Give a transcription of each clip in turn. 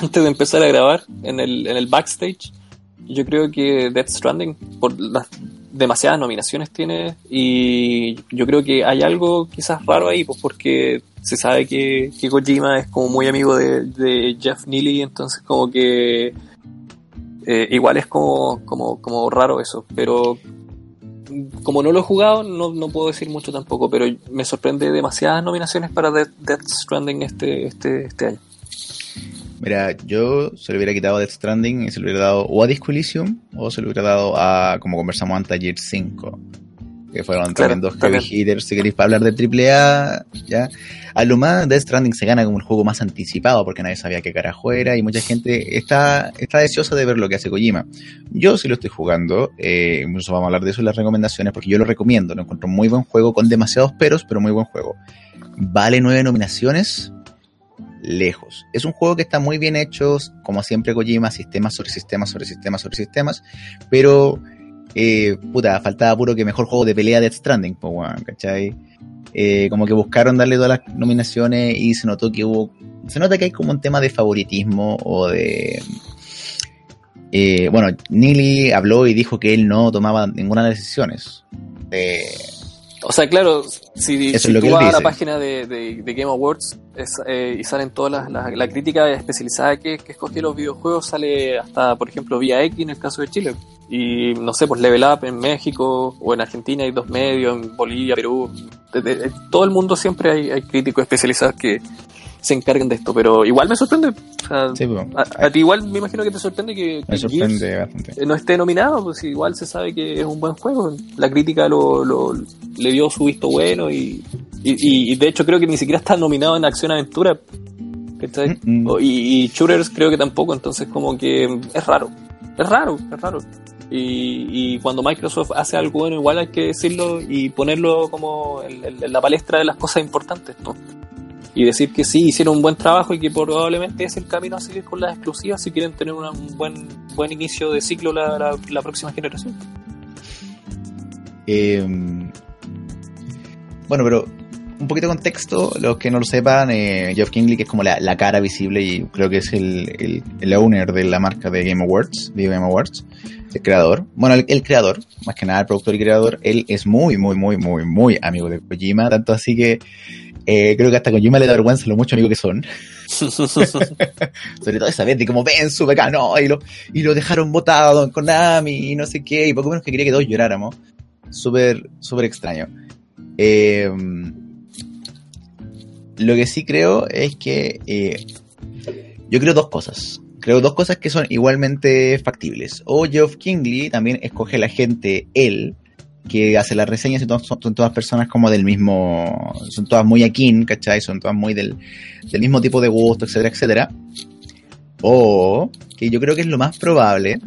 antes de empezar a grabar en el, en el backstage, yo creo que Death Stranding, por las demasiadas nominaciones tiene, y yo creo que hay algo quizás raro ahí, pues porque se sabe que, que Kojima es como muy amigo de, Jeff Neely, entonces como que eh, igual es como, como, como raro eso, pero como no lo he jugado, no, no, puedo decir mucho tampoco, pero me sorprende demasiadas nominaciones para Death, Stranding este, este, este año. Mira, yo se lo hubiera quitado a Death Stranding y se lo hubiera dado o a Disco Elysium o se lo hubiera dado a, como conversamos antes, a 5 que fueron también dos heavy hitters, si queréis hablar de AAA, ya. A lo más, Death Stranding se gana como el juego más anticipado porque nadie sabía qué carajo era y mucha gente está, está deseosa de ver lo que hace Kojima. Yo sí lo estoy jugando, eh, incluso vamos a hablar de eso en las recomendaciones porque yo lo recomiendo, lo encuentro muy buen juego con demasiados peros, pero muy buen juego. Vale nueve nominaciones, lejos. Es un juego que está muy bien hecho, como siempre Kojima, sistemas sobre sistemas sobre sistemas sobre sistemas, pero eh, puta, faltaba puro que mejor juego de pelea de Stranding, ¿cachai? Eh, como que buscaron darle todas las nominaciones y se notó que hubo. Se nota que hay como un tema de favoritismo o de. Eh, bueno, Neely habló y dijo que él no tomaba ninguna de las decisiones. De, o sea, claro, si, tú vas a la página de, Game Awards eh, y salen todas las la, crítica especializada que, que escoge los videojuegos, sale hasta, por ejemplo, Vía X en el caso de Chile. Y no sé, pues Level Up en México o en Argentina hay dos medios, en Bolivia, Perú. todo el mundo siempre hay, hay críticos especializados que, se encarguen de esto, pero igual me sorprende. a, ti igual me imagino que te sorprende que, no esté nominado, pues igual se sabe que es un buen juego. La crítica lo, lo le dio su visto bueno y, y, de hecho creo que ni siquiera está nominado en Acción Aventura. Mm, mm. Y, y Shooters creo que tampoco, entonces como que es raro. Es raro, es raro. Y, y, cuando Microsoft hace algo bueno, igual hay que decirlo y ponerlo como en, la palestra de las cosas importantes, ¿no? Y decir que sí, hicieron un buen trabajo y que probablemente es el camino a seguir con las exclusivas si quieren tener un buen, buen inicio de ciclo la, la, próxima generación. Em, bueno, pero un poquito de contexto, los que no lo sepan, eh, Geoff Kingley, que es como la, la, cara visible y creo que es el, el, owner de la marca de Game Awards, de Game Awards, el creador. Bueno, el, el, creador, más que nada el productor y creador, él es muy, muy, muy, muy, muy amigo de Kojima, tanto así que eh, creo que hasta con Kojima le da vergüenza lo mucho amigos que son. Sobre todo esa vez de como ven su no y lo, y lo dejaron botado con Konami y no sé qué, y poco menos que quería que todos lloráramos. Súper, súper extraño. Eh, lo que sí creo es que eh, yo creo dos cosas. Creo dos cosas que son igualmente factibles. O Geoff Kingley también escoge a la gente él que hace las reseñas y son, todas personas como del mismo, son todas muy akin, ¿cachai? Son todas muy del, mismo tipo de gusto, etcétera, etcétera. O, que yo creo que es lo más probable,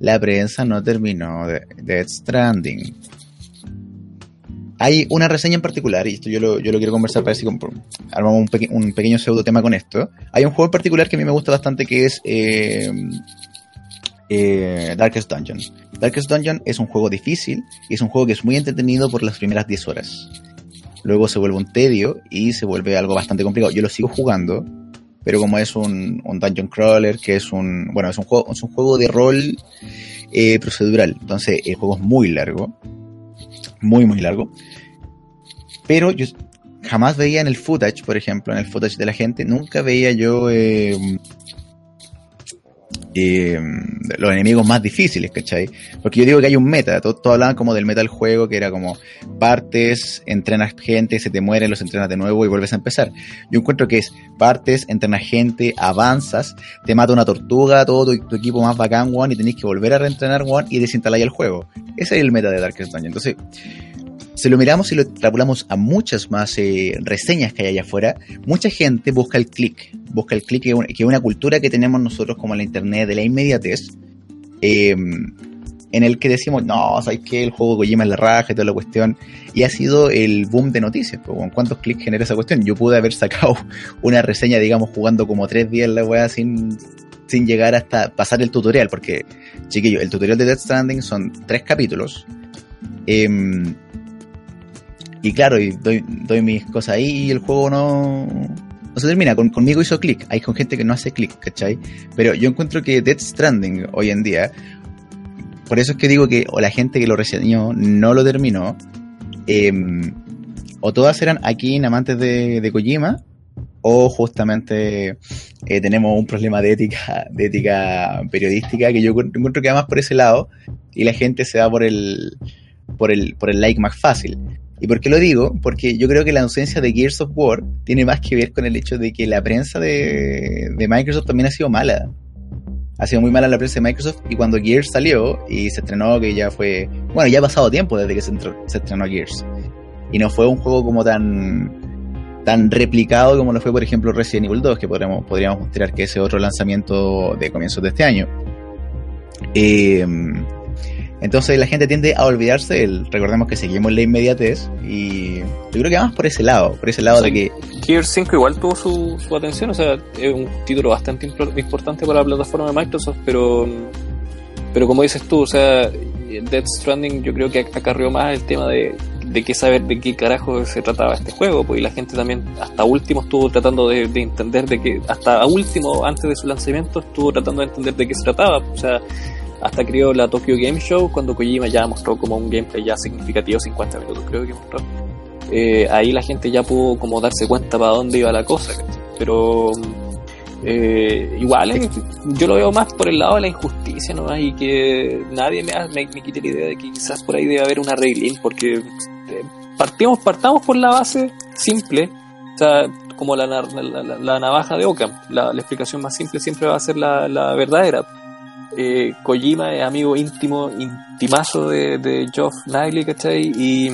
la prensa no terminó de Death Stranding. Hay una reseña en particular, y esto yo lo, yo lo quiero conversar para ver si armamos un, un, pequeño pseudo tema con esto. Hay un juego en particular que a mí me gusta bastante que es eh, eh, Darkest Dungeon. Darkest Dungeon es un juego difícil y es un juego que es muy entretenido por las primeras 10 horas. Luego se vuelve un tedio y se vuelve algo bastante complicado. Yo lo sigo jugando, pero como es un, dungeon crawler, que es un, bueno, es un juego, es un juego de rol eh, procedural. Entonces el juego es muy largo, muy, muy largo. Pero yo jamás veía en el footage, por ejemplo, en el footage de la gente, nunca veía yo eh, eh, los enemigos más difíciles, ¿cachai? Porque yo digo que hay un meta, todos hablaban como del meta del juego, que era como partes, entrenas gente, se te muere, los entrenas de nuevo y vuelves a empezar. Yo encuentro que es partes, entrenas gente, avanzas, te mata una tortuga, todo tu, equipo más bacán, one, y tenés que volver a reentrenar, one, y desinstalar el juego. Ese es el meta de Darkest Dungeon. Entonces, si lo miramos y lo extrapolamos a muchas más eh, reseñas que hay allá afuera, mucha gente busca el click, busca el click, que es una cultura que tenemos nosotros como la internet de la inmediatez, em, en el que decimos, no, ¿sabes qué? El juego Kojima es la raja y toda la cuestión. Y ha sido el boom de noticias. Pues, ¿Cuántos clics genera esa cuestión? Yo pude haber sacado una reseña, digamos, jugando como tres días la weá sin, sin llegar hasta pasar el tutorial. Porque, chiquillo, el tutorial de Death Stranding son tres capítulos. Eh, y claro, y doy, doy mis cosas ahí y el juego no, no se termina, con, conmigo hizo clic, hay con gente que no hace clic, ¿cachai? Pero yo encuentro que Death Stranding hoy en día, por eso es que digo que o la gente que lo reseñó no lo terminó, em, o todas eran aquí en amantes de, de Kojima, o justamente eh, tenemos un problema de ética, de ética periodística que yo encuentro que va más por ese lado y la gente se va por el, por el, por el like más fácil. ¿Y por qué lo digo? Porque yo creo que la ausencia de Gears of War tiene más que ver con el hecho de que la prensa de, Microsoft también ha sido mala. Ha sido muy mala la prensa de Microsoft y cuando Gears salió y se estrenó, que ya fue... Bueno, ya ha pasado tiempo desde que se, se estrenó Gears. Y no fue un juego como tan tan replicado como lo fue, por ejemplo, Resident Evil 2, que podríamos, podríamos mostrar que ese otro lanzamiento de comienzos de este año. Eh, entonces la gente tiende a olvidarse, el, recordemos que seguimos la inmediatez y yo creo que vamos por ese lado, por ese lado de que... Gear 5 igual tuvo su, su atención, o sea, es un título bastante importante para la plataforma de Microsoft, pero, pero como dices tú, o sea, Death Stranding yo creo que acarrió más el tema de, de qué saber de qué carajo se trataba este juego, pues y la gente también hasta último estuvo tratando de, de entender de que, hasta último, antes de su lanzamiento, estuvo tratando de entender de qué se trataba, o sea hasta creó la Tokyo Game Show cuando Kojima ya mostró como un gameplay ya significativo, 50 minutos creo que mostró. Eh, ahí la gente ya pudo como darse cuenta para dónde iba la cosa, pero eh, igual eh, yo lo veo más por el lado de la injusticia ¿no? y que nadie me, me, quite la idea de que quizás por ahí debe haber una reglín porque partimos, partamos por la base simple, o sea, como la, la, navaja de Ockham, la, explicación más simple siempre va a ser la, verdadera eh, Kojima es amigo íntimo, intimazo de, de Geoff Niley, ¿cachai? Y,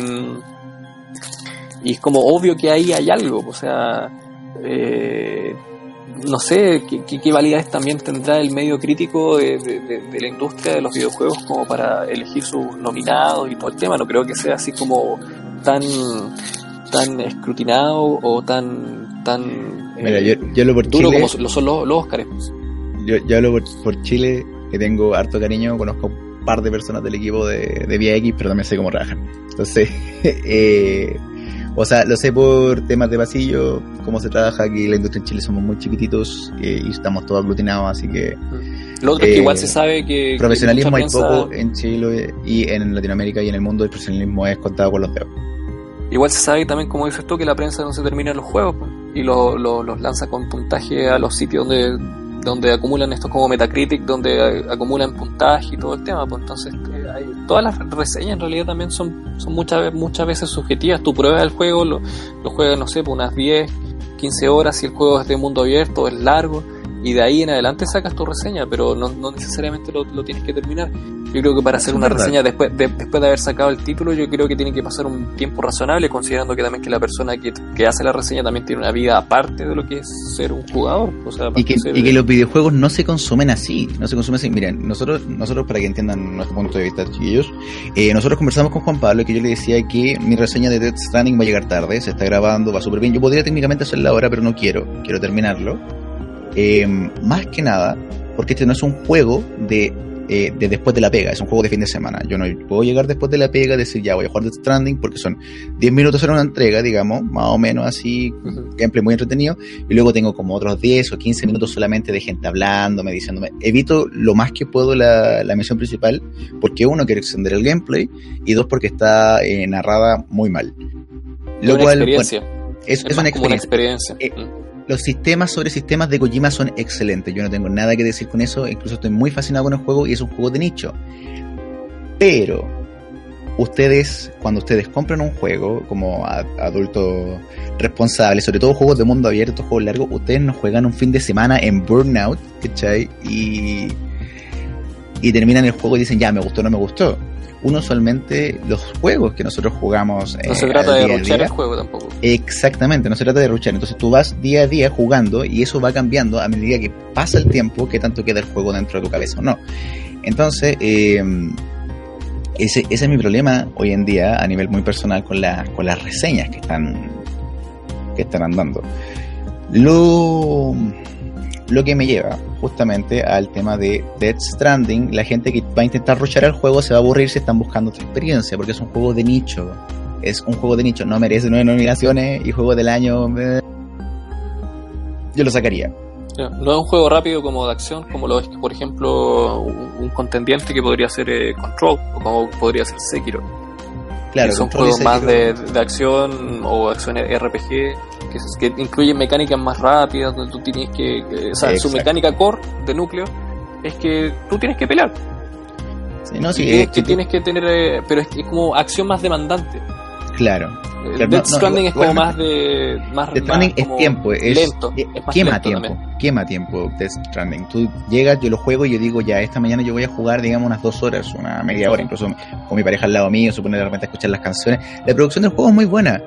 y es como obvio que ahí hay algo, o sea, eh, no sé ¿qué, qué, validez también tendrá el medio crítico de, de, la industria de los videojuegos como para elegir sus nominados y todo el tema. No creo que sea así como tan tan escrutinado o tan tan Mira, yo, yo, lo por duro como lo son los, los Oscars. Yo, yo hablo por, por Chile que tengo harto cariño, conozco un par de personas del equipo de, de Vía X, pero también sé cómo trabajan. Entonces, eh, o sea, lo sé por temas de pasillo, cómo se trabaja, aquí la industria en Chile somos muy chiquititos eh, y estamos todos aglutinados, así que... Lo otro es que igual se sabe que... Profesionalismo hay poco en Chile y en Latinoamérica y en el mundo el profesionalismo es contado con los dedos. Igual se sabe también, como dices tú, que la prensa no se termina en los juegos y los lanza con puntaje a los sitios donde donde acumulan estos como Metacritic, donde acumulan puntaje y todo el tema, pues entonces eh, hay, todas las reseñas en realidad también son, son muchas, muchas veces subjetivas, tú pruebas el juego, lo, lo juegas, no sé, por unas 10, 15 horas, si el juego es de mundo abierto, es largo, y de ahí en adelante sacas tu reseña, pero no, no necesariamente lo, lo, tienes que terminar. Yo creo que para hacer una reseña después de, después de haber sacado el título, yo creo que tiene que pasar un tiempo razonable, considerando que también que la persona que, que hace la reseña también tiene una vida aparte de lo que es ser un jugador. O sea, y, que, y que, los videojuegos no se consumen así, no se consumen así. Miren, nosotros, nosotros para que entiendan nuestro punto de vista, chiquillos, eh, nosotros conversamos con Juan Pablo y que yo le decía que mi reseña de Death Stranding va a llegar tarde, se está grabando, va súper bien. Yo podría técnicamente hacerla ahora, pero no quiero, quiero terminarlo eh, más que nada, porque este no es un juego de, eh, de, después de la pega, es un juego de fin de semana. Yo no puedo llegar después de la pega y decir, ya voy a jugar The Stranding, porque son 10 minutos en una entrega, digamos, más o menos así, gameplay muy entretenido, y luego tengo como otros 10 o 15 minutos solamente de gente hablándome, diciéndome, evito lo más que puedo la, la misión principal, porque uno, quiere extender el gameplay, y dos, porque está eh, narrada muy mal. Lo cual, experiencia. es, es, una experiencia. Eh, los sistemas sobre sistemas de Kojima son excelentes. Yo no tengo nada que decir con eso. Incluso estoy muy fascinado con el juego y es un juego de nicho. Pero ustedes, cuando ustedes compran un juego como adultos responsables, sobre todo juegos de mundo abierto, juegos largos, ustedes no juegan un fin de semana en Burnout, ¿cachai? Y, y terminan el juego y dicen, ya, me gustó, no me gustó uno usualmente los juegos que nosotros jugamos. No se eh, trata de ruchar el juego tampoco. Exactamente, no se trata de ruchar. Entonces tú vas día a día jugando y eso va cambiando a medida que pasa el tiempo, que tanto queda el juego dentro de tu cabeza o no. Entonces, em, ese, ese es mi problema hoy en día a nivel muy personal con, la, con las reseñas que están, que están andando. Lo lo que me lleva justamente al tema de Dead Stranding. La gente que va a intentar rushar el juego se va a aburrir si están buscando otra experiencia, porque es un juego de nicho. Es un juego de nicho, no merece nueve nominaciones y juego del año. yo lo sacaría. No es un juego rápido como de acción, como lo es, por ejemplo, un, contendiente que podría ser eh, Control o como podría ser Sekiro. Claro, que son juegos más de, acción o acción RPG que, que, incluyen mecánicas más rápidas, donde tú tienes que. o sea, su mecánica core de núcleo es que tú tienes que pelear. Sí, no, sí, es que tienes que tener. Eh, pero es, es como acción más demandante. Claro. Death Stranding es como más de. Más, Death Stranding es tiempo, es, lento. quema tiempo, quema tiempo Death Stranding. Tú llegas, yo lo juego y yo digo, ya, esta mañana yo voy a jugar, digamos, unas dos horas, una media hora, incluso con mi pareja al lado mío, supone de repente escuchar las canciones. La producción del juego es muy buena.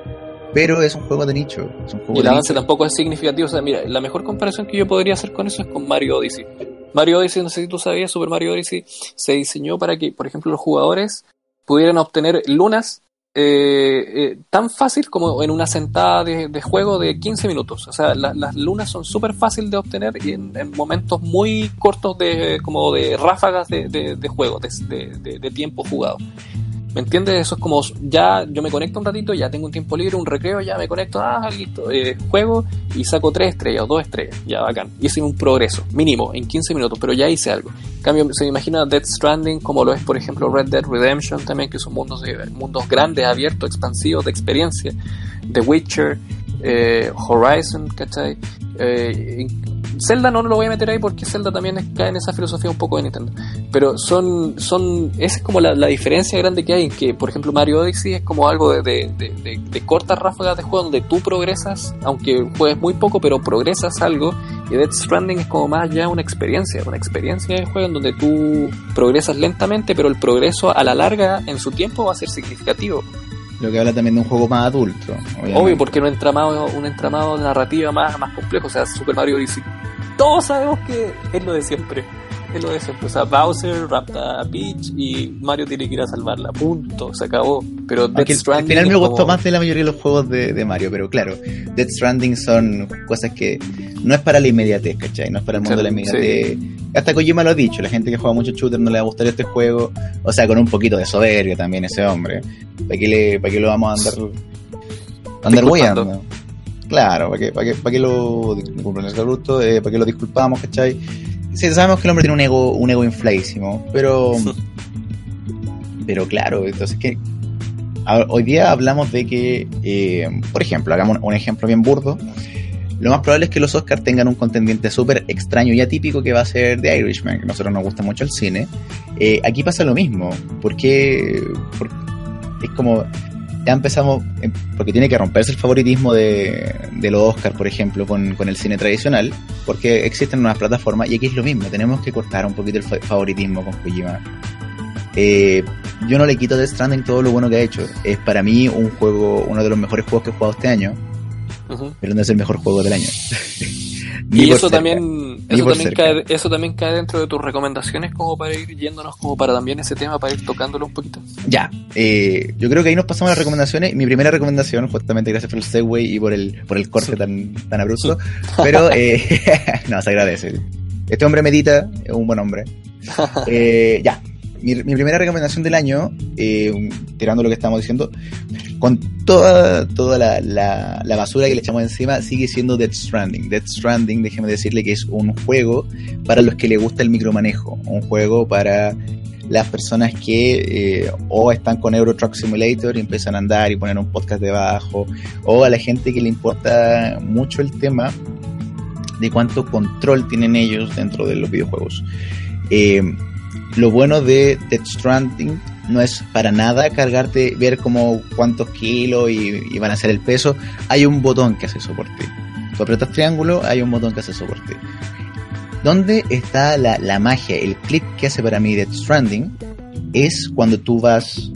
Pero es un juego de nicho. y el avance tampoco es significativo. O sea, mira, la mejor comparación que yo podría hacer con eso es con Mario Odyssey. Mario Odyssey, no sé si tú sabías, Super Mario Odyssey se diseñó para que, por ejemplo, los jugadores pudieran obtener lunas eh, eh, tan fácil como en una sentada de, juego de 15 minutos. O sea, las lunas son súper fáciles de obtener y en, momentos muy cortos de como de ráfagas de juego, de, tiempo jugado. ¿Me entiendes? Eso es como, ya yo me conecto un ratito, ya tengo un tiempo libre, un recreo, ya me conecto, ah, listo, eh, juego y saco tres estrellas o dos estrellas, ya bacán. Y hice un progreso, mínimo, en 15 minutos, pero ya hice algo. En cambio, se me imagina Death Stranding como lo es, por ejemplo, Red Dead Redemption también, que son mundos, de, mundos grandes, abiertos, expansivos, de experiencia. The Witcher, eh, Horizon, ¿cachai? Eh, Zelda no, lo voy a meter ahí porque Zelda también cae en esa filosofía un poco de Nintendo. Pero son, son, esa es como la, diferencia grande que hay, en que por ejemplo Mario Odyssey es como algo de, de, de, cortas ráfagas de juego donde tú progresas, aunque juegues muy poco, pero progresas algo. Y Death Stranding es como más ya una experiencia, una experiencia de juego en donde tú progresas lentamente, pero el progreso a la larga en su tiempo va a ser significativo. Lo que habla también de un juego más adulto. Obvio, porque un entramado, un entramado narrativo más, más complejo. O sea, Super Mario Odyssey. Todos sabemos que es lo de siempre. Es lo de siempre. O sea, Bowser rapta a Peach y Mario tiene que ir a salvarla. Punto. Se acabó. Pero Death Stranding. Al final me gustó más de la mayoría de los juegos de, Mario. Pero claro, Death Stranding son cosas que no es para la inmediatez, ¿cachai? No es para el mundo de la inmediatez. Hasta Kojima lo ha dicho, la gente que juega mucho shooter no le va a gustar este juego, o sea, con un poquito de soberbia también ese hombre. ¿Para qué, le, para qué lo vamos a andar, andar guiando? Claro, ¿para qué, para qué, para qué lo, eh, ¿para qué lo disculpamos, cachai? Sí, sabemos que el hombre tiene un ego, un ego infladísimo, pero, pero claro, entonces que hoy día hablamos de que, eh, por ejemplo, hagamos un ejemplo bien burdo, lo más probable es que los Oscars tengan un contendiente súper extraño y atípico que va a ser The Irishman, que a nosotros nos gusta mucho el cine. Eh, aquí pasa lo mismo, porque, es como, ya empezamos, em, porque tiene que romperse el favoritismo de, los Oscars, por ejemplo, con, el cine tradicional, porque existen nuevas plataformas y aquí es lo mismo, tenemos que cortar un poquito el favoritismo con Kojima. Eh, yo no le quito de Stranding todo lo bueno que ha hecho. Es para mí un juego, uno de los mejores juegos que he jugado este año pero no es el mejor juego del año. y eso también, eso también, cae, eso también cae dentro de tus recomendaciones como para ir yéndonos como para también ese tema, para ir tocándolo un poquito. Ya, eh, yo creo que ahí nos pasamos a las recomendaciones. Mi primera recomendación, justamente gracias por el segue y por el, por el corte tan, tan abrupto, pero eh, no, se agradece. Este hombre medita, es un buen hombre. Eh, ya, mi, primera recomendación del año, eh, tirando lo que estamos diciendo, con toda, toda la, la, basura que le echamos encima, sigue siendo Death Stranding. Death Stranding, déjeme decirle que es un juego para los que le gusta el micromanejo, un juego para las personas que eh, o están con Euro Truck Simulator y empiezan a andar y poner un podcast debajo, o a la gente que le importa mucho el tema de cuánto control tienen ellos dentro de los videojuegos. Eh, lo bueno de Death Stranding no es para nada cargarte, ver como cuántos kilos y, van a ser el peso. Hay un botón que hace eso por ti. Tú apretas triángulo, hay un botón que hace eso por ti. ¿Dónde está la, la magia? El clip que hace para mí Death Stranding es cuando tú vas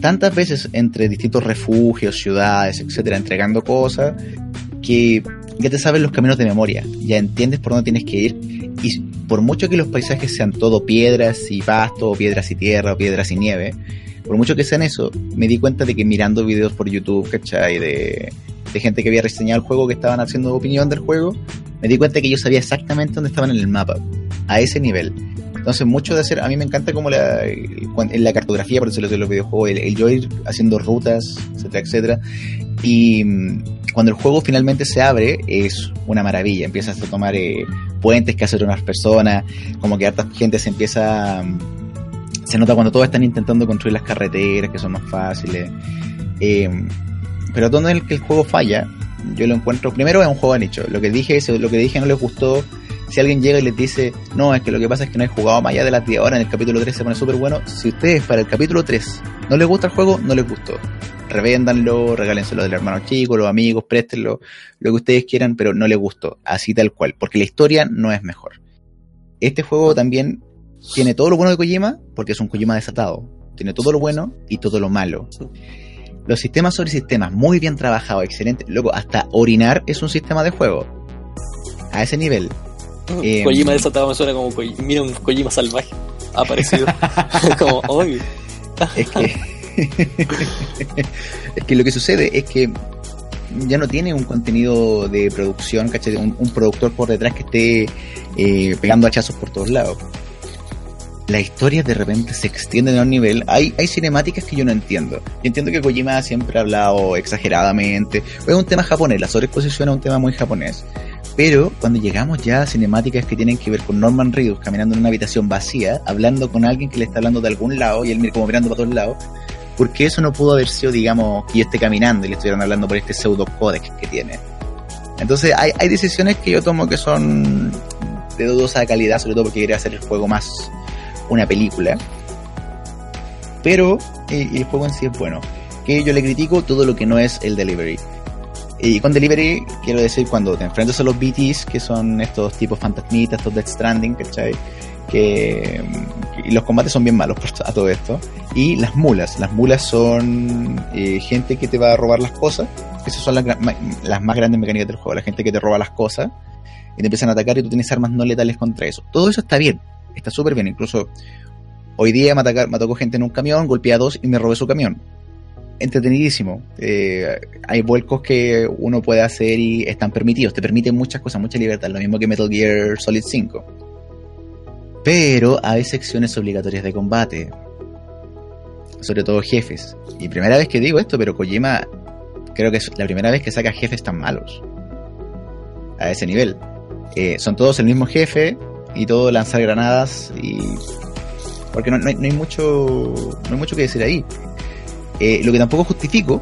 tantas veces entre distintos refugios, ciudades, etcétera, entregando cosas que ya te sabes los caminos de memoria, ya entiendes por dónde tienes que ir y por mucho que los paisajes sean todo piedras y pasto, o piedras y tierra, o piedras y nieve, por mucho que sean eso, me di cuenta de que mirando videos por YouTube, ¿cachai? De, gente que había reseñado el juego, que estaban haciendo opinión del juego, me di cuenta que yo sabía exactamente dónde estaban en el mapa, a ese nivel. Entonces, mucho de hacer, a mí me encanta como la cartografía, por decirlo de los videojuegos, el, yo ir haciendo rutas, etcétera, etcétera. Y mm, cuando el juego finalmente se abre, es una maravilla. Empiezas a tomar eh, puentes que hacen unas personas, como que harta gente se empieza. Se nota cuando todos están intentando construir las carreteras, que son más fáciles. Eh, pero donde el el juego falla, yo lo encuentro. Primero es un juego de nicho. Lo que dije, lo que dije no les gustó si alguien llega y les dice, no, es que lo que pasa es que no he jugado más allá de las 10 horas, en el capítulo 3 se pone súper bueno, si ustedes para el capítulo 3 no les gusta el juego, no les gustó. Revéndanlo, regálenselo del hermano chico, los amigos, préstenlo, lo que ustedes quieran, pero no les gustó, así tal cual, porque la historia no es mejor. Este juego también tiene todo lo bueno de Kojima, porque es un Kojima desatado. Tiene todo lo bueno y todo lo malo. Los sistemas sobre sistemas, muy bien trabajados, excelente. Luego, hasta orinar es un sistema de juego. A ese nivel. Eh, Kojima desatado me suena como mira un Kojima salvaje aparecido. como, obvio. es que. es que lo que sucede es que ya no tiene un contenido de producción, ¿cachai? Un, productor por detrás que esté eh, pegando hachazos por todos lados. Las historias de repente se extienden a un nivel. Hay, hay cinemáticas que yo no entiendo. Yo entiendo que Kojima siempre ha hablado exageradamente. Es un tema japonés, la sobreexposición es un tema muy japonés. Pero cuando llegamos ya a cinemáticas que tienen que ver con Norman Reedus caminando en una habitación vacía, hablando con alguien que le está hablando de algún lado y él como mirando para todos lados, porque eso no pudo haber sido, digamos, que yo esté caminando y le estuvieran hablando por este pseudo códex que tiene. Entonces hay, decisiones que yo tomo que son de dudosa calidad, sobre todo porque quería hacer el juego más una película. Pero eh, el juego en sí es bueno. Que yo le critico todo lo que no es el delivery. Y con Delivery quiero decir cuando te enfrentas a los BTs, que son estos tipos fantasmitas, estos Death Stranding, ¿cachai? Que, y los combates son bien malos a todo esto. Y las mulas, las mulas son eh, gente que te va a robar las cosas. Esas son las, las más grandes mecánicas del juego, la gente que te roba las cosas y te empiezan a atacar y tú tienes armas no letales contra eso. Todo eso está bien, está súper bien. Incluso hoy día me, me atacó gente en un camión, golpeé a dos y me robé su camión entretenidísimo. Eh, hay vuelcos que uno puede hacer y están permitidos. Te permiten muchas cosas, mucha libertad. Lo mismo que Metal Gear Solid 5. Pero hay secciones obligatorias de combate. Sobre todo jefes. Y primera vez que digo esto, pero Kojima creo que es la primera vez que saca jefes tan malos. A ese nivel. Eh, son todos el mismo jefe y todo lanzar granadas y... Porque no, hay, mucho no hay mucho que decir ahí. Eh, lo que tampoco justifico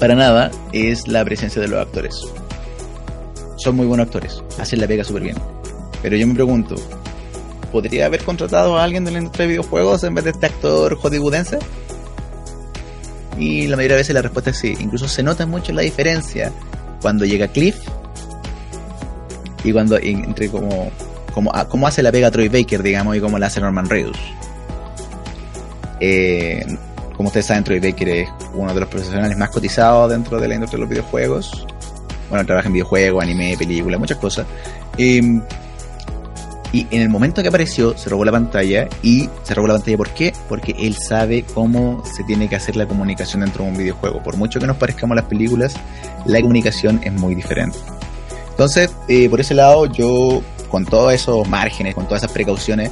para nada es la presencia de los actores. Son muy buenos actores, hacen la pega súper bien. Pero yo me pregunto, ¿podría haber contratado a alguien de la industria de videojuegos en vez de este actor hollywoodense? Y la mayoría de veces la respuesta es sí. Incluso se nota mucho la diferencia cuando llega Cliff y cuando entre como como, ah, como hace la pega Troy Baker, digamos, y como la hace Norman Reedus. Eh, como ustedes saben, Troy Baker es uno de los profesionales más cotizados dentro de la industria de los videojuegos. Bueno, trabaja en videojuegos, anime, películas, muchas cosas. Em, y en el momento que apareció, se robó la pantalla. Y se robó la pantalla, ¿por qué? Porque él sabe cómo se tiene que hacer la comunicación dentro de un videojuego. Por mucho que nos parezcamos las películas, la comunicación es muy diferente. Entonces, eh, por ese lado, yo, con todos esos márgenes, con todas esas precauciones,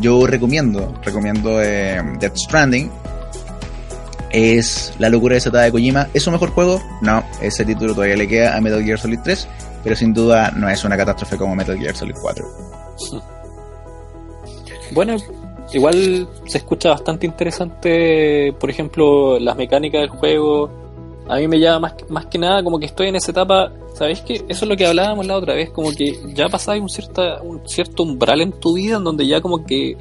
yo recomiendo, recomiendo eh, Death Stranding, es la locura desatada de Kojima. ¿Es un mejor juego? No, ese título todavía le queda a Metal Gear Solid 3, pero sin duda no es una catástrofe como Metal Gear Solid 4. Bueno, igual se escucha bastante interesante, por ejemplo, las mecánicas del juego. A mí me llama más, más que nada como que estoy en esa etapa, ¿sabéis que Eso es lo que hablábamos la otra vez, como que ya pasáis un, cierta, un cierto umbral en tu vida en donde ya como que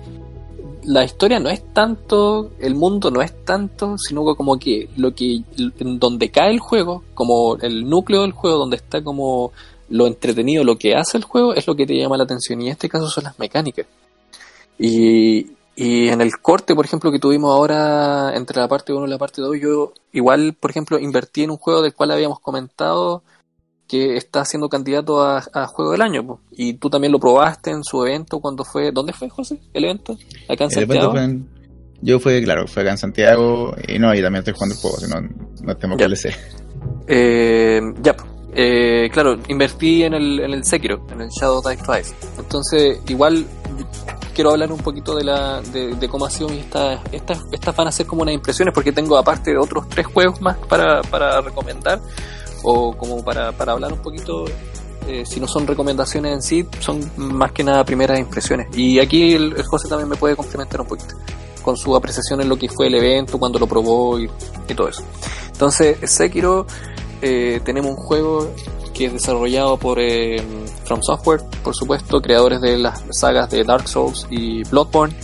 la historia no es tanto, el mundo no es tanto, sino como que lo que en donde cae el juego, como el núcleo del juego, donde está como lo entretenido, lo que hace el juego, es lo que te llama la atención. Y en este caso son las mecánicas. Y, y en el corte, por ejemplo, que tuvimos ahora entre la parte 1 y la parte 2, yo igual, por ejemplo, invertí en un juego del cual habíamos comentado que está siendo candidato a, Juego del Año. Y tú también lo probaste en su evento cuando fue... ¿Dónde fue, José, el evento? ¿Acá en Santiago? yo fue, claro, fue acá en Santiago y no, y también estoy jugando el juego, si no, no tengo que le Eh, ya, eh, claro, invertí en el, en el Sekiro, en el Shadow Die Twice. Entonces, igual quiero hablar un poquito de, la, de, cómo ha sido mi estas, estas van a ser como unas impresiones porque tengo aparte de otros tres juegos más para, para recomendar o como para, para hablar un poquito eh, si no son recomendaciones en sí, son más que nada primeras impresiones. Y aquí el, José también me puede complementar un poquito con su apreciación en lo que fue el evento, cuando lo probó y, todo eso. Entonces, Sekiro, eh, tenemos un juego que es desarrollado por eh, From Software, por supuesto, creadores de las sagas de Dark Souls y Bloodborne,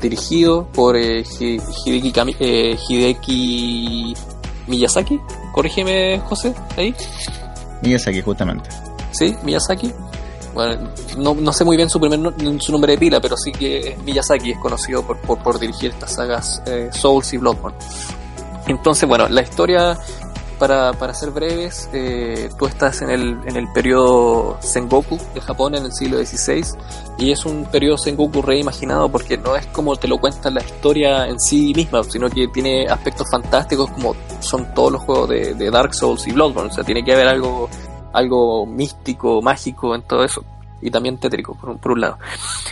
dirigido por Hideki, Hideki Miyazaki, corrígeme José, ahí. Miyazaki, justamente. ¿Sí? Miyazaki. Bueno, no, no sé muy bien su primer su nombre de pila, pero sí que Miyazaki es conocido por, por, dirigir estas sagas eh, Souls y Bloodborne. Entonces, bueno, la historia para, para ser breves, eh, tú estás en el, en el periodo Sengoku de Japón en el siglo XVI y es un periodo Sengoku reimaginado porque no es como te lo cuenta la historia en sí misma, sino que tiene aspectos fantásticos como son todos los juegos de, Dark Souls y Bloodborne, o sea, tiene que haber algo, algo místico, mágico en todo eso y también tétrico por un, por un lado.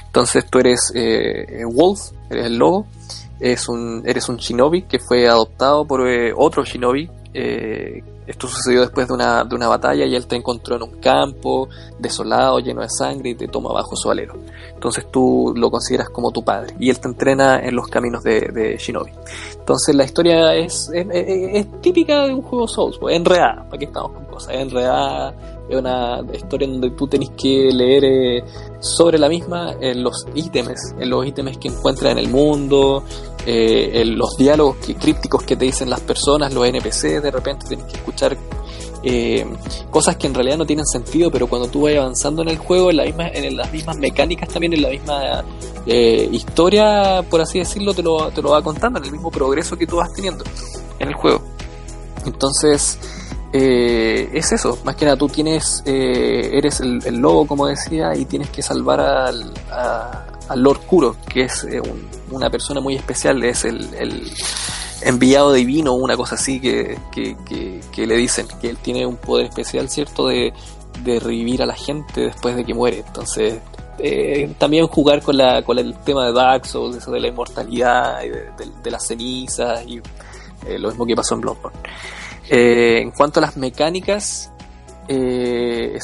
Entonces tú eres eh, Wolf, eres el lobo, es un, eres un shinobi que fue adoptado por eh, otro shinobi eh, esto sucedió después de una, de una batalla y él te encontró en un campo desolado, lleno de sangre y te toma bajo su alero. Entonces tú lo consideras como tu padre y él te entrena en los caminos de, Shinobi. Entonces la historia es, es, típica de un juego Souls, pues, enredada, ¿para qué estamos con cosas? Enredada, es una historia donde tú tenés que leer eh, sobre la misma en los ítems, en los ítems que encuentras en el mundo, eh, los diálogos crípticos que te dicen las personas, los NPC, de repente tienes que escuchar eh, cosas que en realidad no tienen sentido, pero cuando tú vas avanzando en el juego, en, la misma, en las mismas mecánicas también, en la misma eh, historia, por así decirlo, te lo, te lo va contando, en el mismo progreso que tú vas teniendo en el juego. Entonces, es eso, más que nada tú tienes, eres el, lobo como decía, y tienes que salvar al, al Lord Kuro, que es un, una persona muy especial, es el, enviado divino, una cosa así que, que, le dicen, que él tiene un poder especial, ¿cierto? De, revivir a la gente después de que muere. Entonces, eh, también jugar con, la, con el tema de Dark eso de la inmortalidad, y de, las cenizas, y eh, lo mismo que pasó en Bloodborne. Eh, en cuanto a las mecánicas, es,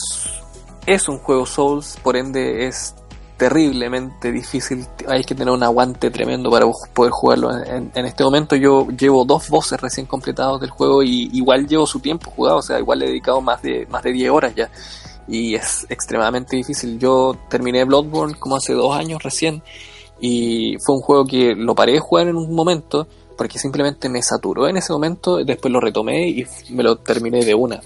es un juego Souls, por ende es terriblemente difícil. Hay que tener un aguante tremendo para poder jugarlo. En, este momento yo llevo dos voces recién completados del juego y igual llevo su tiempo jugado, o sea, igual le he dedicado más de, más de 10 horas ya. Y es extremadamente difícil. Yo terminé Bloodborne como hace dos años recién y fue un juego que lo paré de jugar en un momento porque simplemente me saturó en ese momento, después lo retomé y me lo terminé de una.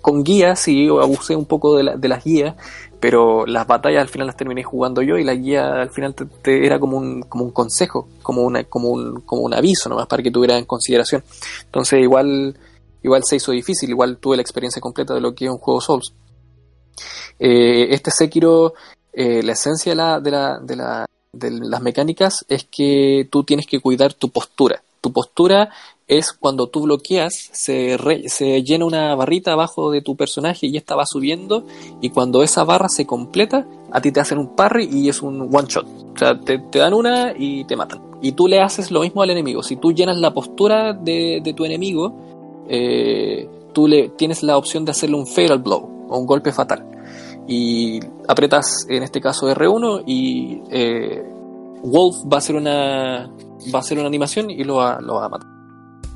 Con guías y abusé un poco de, de las guías, pero las batallas al final las terminé jugando yo y la guía al final era como un, como un consejo, como, una, como, un, como un aviso nomás para que tuviera en consideración. Entonces igual, igual se hizo difícil, igual tuve la experiencia completa de lo que es un juego Souls. Eh, este Sekiro, eh, la esencia de, la, de, la, de, la, de las mecánicas es que tú tienes que cuidar tu postura. Tu postura es cuando tú bloqueas, se, se llena una barrita abajo de tu personaje y esta va subiendo y cuando esa barra se completa, a ti te hacen un parry y es un one shot. O sea, te, dan una y te matan. Y tú le haces lo mismo al enemigo. Si tú llenas la postura de, tu enemigo, eh, tú le tienes la opción de hacerle un fatal blow o un golpe fatal. Y apretas en este caso R1 y eh, Wolf va a hacer una va a hacer una animación y lo lo va a matar.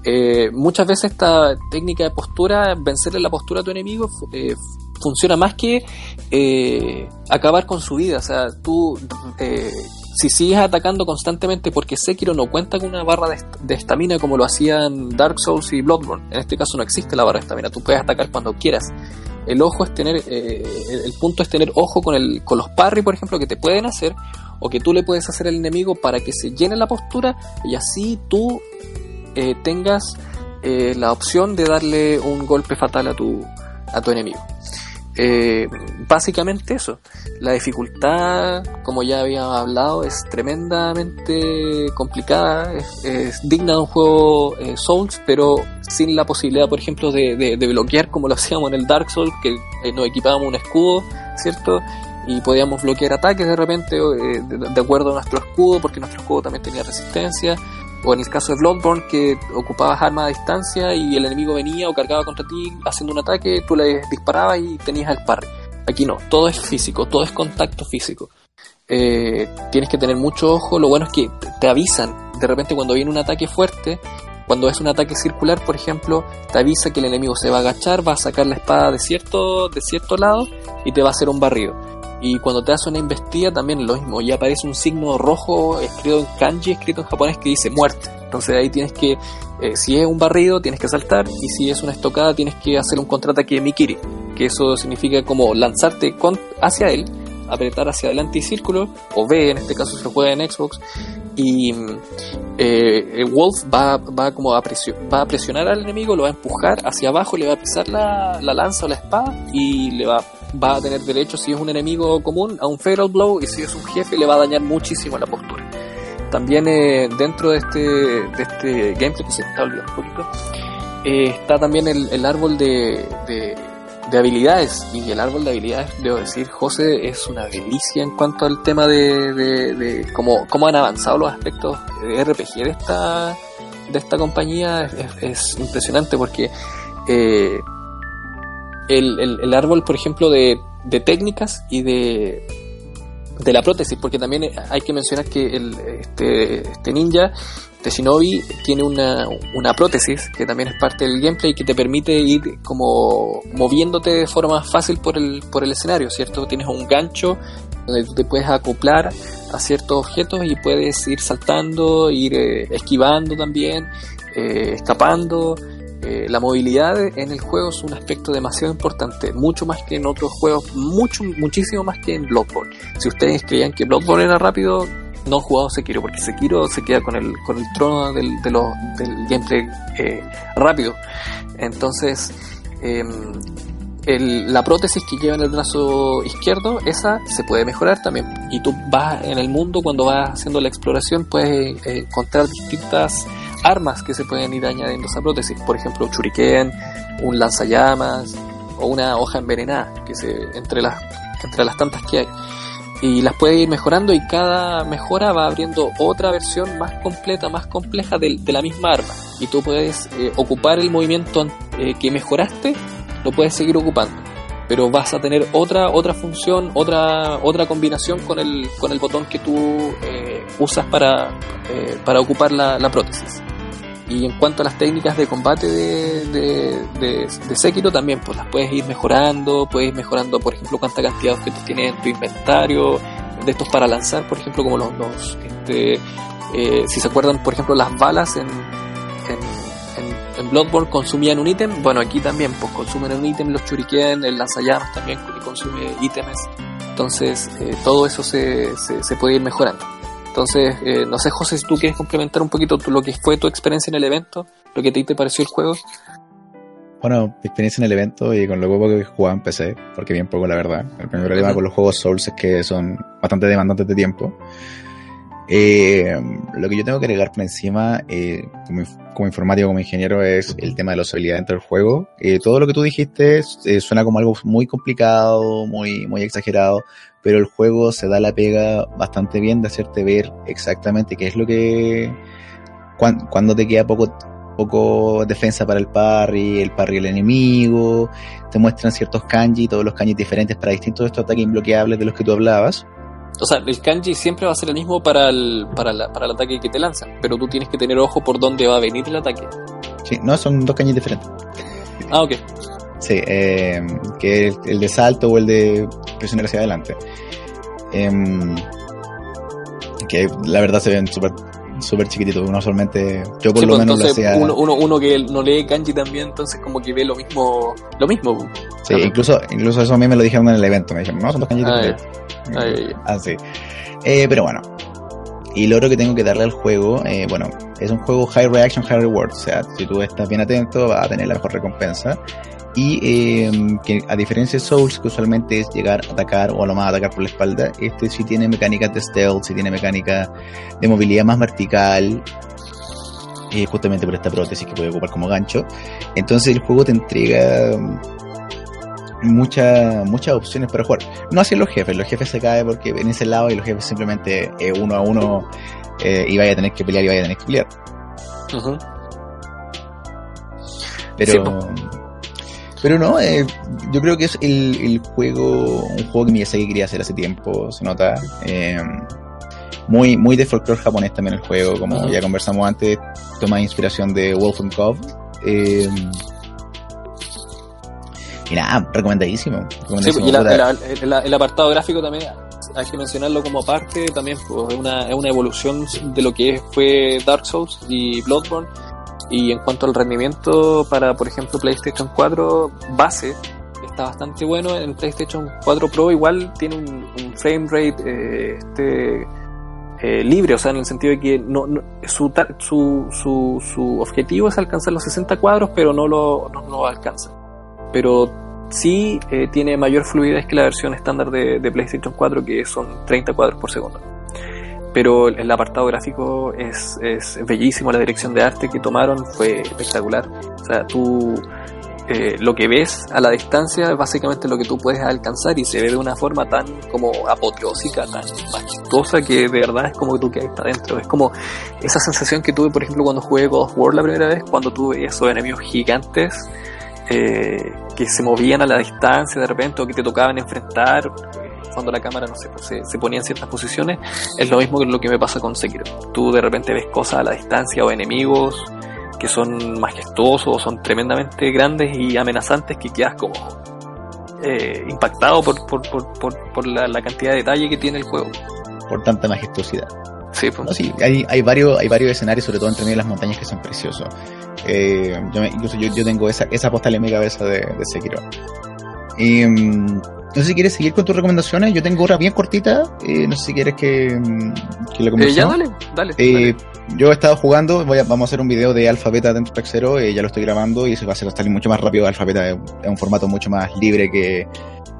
Eh, muchas veces esta técnica de postura, vencerle la postura a tu enemigo, eh, funciona más que eh, acabar con su vida. O sea, tú, si sigues atacando constantemente, porque Sekiro no cuenta con una barra de estamina como lo hacían Dark Souls y Bloodborne. En este caso no existe la barra de estamina, tú puedes atacar cuando quieras. El ojo es tener, el punto es tener ojo con, el, con los parry, por ejemplo, que te pueden hacer, o que tú le puedes hacer al enemigo para que se llene la postura y así tú eh, tengas eh, la opción de darle un golpe fatal a tu, a tu enemigo. Eh, básicamente eso. La dificultad, como ya había hablado, es tremendamente complicada, es, digna de un juego Souls, pero sin la posibilidad, por ejemplo, de, bloquear como lo hacíamos en el Dark Souls, que nos equipábamos un escudo, ¿cierto? Y podíamos bloquear ataques de repente eh, de, acuerdo a nuestro escudo, porque nuestro escudo también tenía resistencia. O en el caso de Bloodborne, que ocupabas armas a distancia y el enemigo venía o cargaba contra ti haciendo un ataque, tú le disparabas y tenías el parry. Aquí no, todo es físico, todo es contacto físico. Eh, tienes que tener mucho ojo, lo bueno es que te avisan, de repente cuando viene un ataque fuerte, cuando es un ataque circular, por ejemplo, te avisa que el enemigo se va a agachar, va a sacar la espada de cierto, de cierto lado y te va a hacer un barrido. Y cuando te hace una investida también lo mismo, ya aparece un signo rojo escrito en kanji, escrito en japonés que dice muerte. Entonces ahí tienes que, eh, si es un barrido, tienes que saltar y si es una estocada, tienes que hacer un contraataque de Mikiri, que eso significa como lanzarte hacia él, apretar hacia adelante y círculo, o B en este caso se juega en Xbox, y eh, Wolf va, va como a, va a presionar al enemigo, lo va a empujar hacia abajo, le va a pisar la, la lanza o la espada y le va va a tener derecho, si es un enemigo común, a un Fatal Blow y si es un jefe le va a dañar muchísimo la postura. También eh, dentro de este, de este gameplay, que se está olvidando un poquito, eh, está también el, el árbol de, de, habilidades. Y el árbol de habilidades, debo decir, José, es una delicia en cuanto al tema de, de, cómo, cómo, han avanzado los aspectos de RPG de esta, de esta compañía. Es, es impresionante porque eh, el, el, árbol, por ejemplo, de, de técnicas y de, de la prótesis, porque también hay que mencionar que el, este, este ninja, este shinobi, tiene una, una prótesis que también es parte del gameplay que te permite ir como moviéndote de forma fácil por el, por el escenario, ¿cierto? Tienes un gancho donde tú te puedes acoplar a ciertos objetos y puedes ir saltando, ir eh, esquivando también, eh, escapando. Eh, la movilidad en el juego es un aspecto demasiado importante, mucho más que en otros juegos, mucho, muchísimo más que en Bloodborne. Si ustedes creían que Bloodborne era rápido, no han jugado Sekiro, porque Sekiro se queda con el, con el trono del, de del gameplay eh, rápido. Entonces, em, la prótesis que lleva en el brazo izquierdo, esa se puede mejorar también. Y tú vas en el mundo, cuando vas haciendo la exploración, puedes eh, encontrar distintas armas que se pueden ir añadiendo a esa prótesis. Por ejemplo, un churiquén, un lanzallamas o una hoja envenenada, que se, entre, las, entre las tantas que hay. Y las puedes ir mejorando y cada mejora va abriendo otra versión más completa, más compleja de, la misma arma. Y tú puedes eh, ocupar el movimiento eh, que mejoraste, lo puedes seguir ocupando. Pero vas a tener otra, otra función, otra, otra combinación con el, con el botón que tú eh, usas para, para ocupar la, prótesis. Y en cuanto a las técnicas de combate de, de, de, también pues las puedes ir mejorando, puedes ir mejorando, por ejemplo, cuánta cantidad de objetos tienes en tu inventario, de estos para lanzar, por ejemplo, como los, los este, eh, si se acuerdan, por ejemplo, las balas en, en, Bloodborne consumían un ítem, bueno, aquí también, pues consumen un ítem, los churiken, el lanzallamas también consume ítems, entonces eh, todo eso se, se, se puede ir mejorando. Entonces, eh, no sé, José, si tú quieres complementar un poquito lo que fue tu experiencia en el evento, lo que te, te pareció el juego. Bueno, mi experiencia en el evento y con lo poco que jugaba en PC, porque bien poco la verdad. El primer problema con los juegos Souls es que son bastante demandantes de tiempo. Eh, lo que yo tengo que agregar por encima, eh, como, informático, como ingeniero, es el tema de la usabilidad dentro del juego. todo lo que tú dijiste suena como algo muy complicado, muy, muy exagerado, pero el juego se da la pega bastante bien de hacerte ver exactamente qué es lo que cuando, te queda poco poco defensa para el parry, el parry el enemigo, te muestran ciertos kanji, todos los kanji diferentes para distintos de estos ataques imbloqueables de los que tú hablabas. O sea, el kanji siempre va a ser el mismo para el, para, para el ataque que te lanzan, pero tú tienes que tener ojo por dónde va a venir el ataque. Sí, no, son dos kanji diferentes. Ah, ok. Sí, eh, que el, de salto o el de presionar hacia adelante. Em, que la verdad se ven súper súper chiquititos, uno solamente yo por lo pues, menos lo hacía... uno, uno, que no lee kanji también, entonces como que ve lo mismo, lo mismo. Sí, incluso, incluso eso a mí me lo dijeron en el evento, me dijeron, no, son dos kanji ah, ah, sí. Eh, pero bueno, y lo otro que tengo que darle al juego, eh, bueno, es un juego high reaction, high reward. O sea, si tú estás bien atento, vas a tener la mejor recompensa. Y eh, que a diferencia de Souls, que usualmente es llegar, a atacar o a lo más atacar por la espalda, este sí tiene mecánicas de stealth, sí tiene mecánica de movilidad más vertical, eh, justamente por esta prótesis que puede ocupar como gancho. Entonces el juego te entrega muchas muchas opciones para jugar. No hacen los jefes, los jefes se caen porque en ese lado y los jefes simplemente eh, uno a uno eh, y vaya a tener que pelear y vaya a tener que pelear. Pero, pero no, eh, yo creo que es el, el, juego, un juego que Miyazaki quería hacer hace tiempo, se nota. Eh, muy, muy de folclore japonés también el juego, como ya conversamos antes, toma inspiración de Wolf and Cove. Eh, y nada, recomendadísimo. Sí, y el, apartado gráfico también hay que mencionarlo como parte, también pues, es, una, es una evolución de lo que fue Dark Souls y Bloodborne. Y en cuanto al rendimiento para, por ejemplo, PlayStation 4 base, está bastante bueno. En PlayStation 4 Pro igual tiene un, frame rate eh, este, eh, libre, o sea, en el sentido de que no, su, su, su, objetivo es alcanzar los 60 cuadros, pero no lo, no lo alcanza pero sí eh, tiene mayor fluidez que la versión estándar de, PlayStation 4, que son 30 cuadros por segundo. Pero el apartado gráfico es, es bellísimo, la dirección de arte que tomaron fue espectacular. O sea, tú eh, lo que ves a la distancia es básicamente lo que tú puedes alcanzar y se ve de una forma tan como apoteósica, tan majestuosa que de verdad es como que tú quedas adentro. Es como esa sensación que tuve, por ejemplo, cuando jugué God of War la primera vez, cuando tuve esos enemigos gigantes eh, que se movían a la distancia de repente o que te tocaban enfrentar cuando la cámara no sé, pues, se, ponía en ciertas posiciones es lo mismo que lo que me pasa con Sekiro tú de repente ves cosas a la distancia o enemigos que son majestuosos o son tremendamente grandes y amenazantes que quedas como eh, impactado por, por, por, por la, la, cantidad de detalle que tiene el juego por tanta majestuosidad Sí, pues. sí hay, hay, varios, hay varios escenarios, sobre todo entre medio de las montañas, que son preciosos. Eh, yo, incluso yo, yo, tengo esa, esa postal en mi cabeza de, de Sekiro. Y, mm, no sé si quieres seguir con tus recomendaciones. Yo tengo otra bien cortita. Eh, no sé si quieres que, mm, que la eh, ya, dale, dale, eh, Yo he estado jugando. Voy a, vamos a hacer un video de Alfabeta dentro de Track ya lo estoy grabando y se va a hacer salir mucho más rápido. Alfabeta es, un formato mucho más libre que,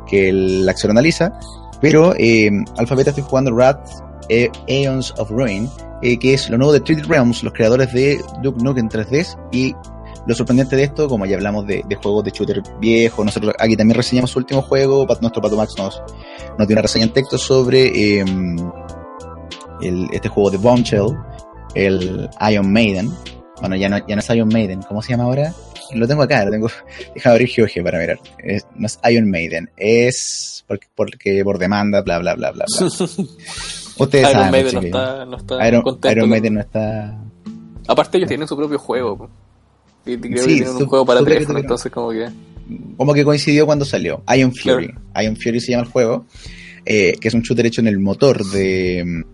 que el Axel Analiza. Pero eh, Alfabeta estoy jugando Rat Aeons of Ruin eh, que es lo nuevo de 3D Realms, los creadores de Duke Nukem 3D. Y lo sorprendente de esto, como ya hablamos de, juegos de shooter viejo, nosotros aquí también reseñamos su último juego, nuestro Pato Max nos, nos dio una reseña en texto sobre em, el, este juego de Bombshell, el Iron Maiden. Bueno, ya no, ya no es Iron Maiden, ¿cómo se llama ahora? Lo tengo acá, lo tengo. Deja abrir GeoG para mirar. no es Iron Maiden, es porque, porque por demanda, bla, bla, bla, bla. bla. Ustedes Iron Maiden no está, no está Iron, Maiden no está. Aparte, ellos tienen su propio juego. Y creo que tienen un juego para teléfono, entonces, como que. Como que coincidió cuando salió. Iron Fury. Iron Fury se llama el juego. Eh, que es un shooter hecho en el motor de.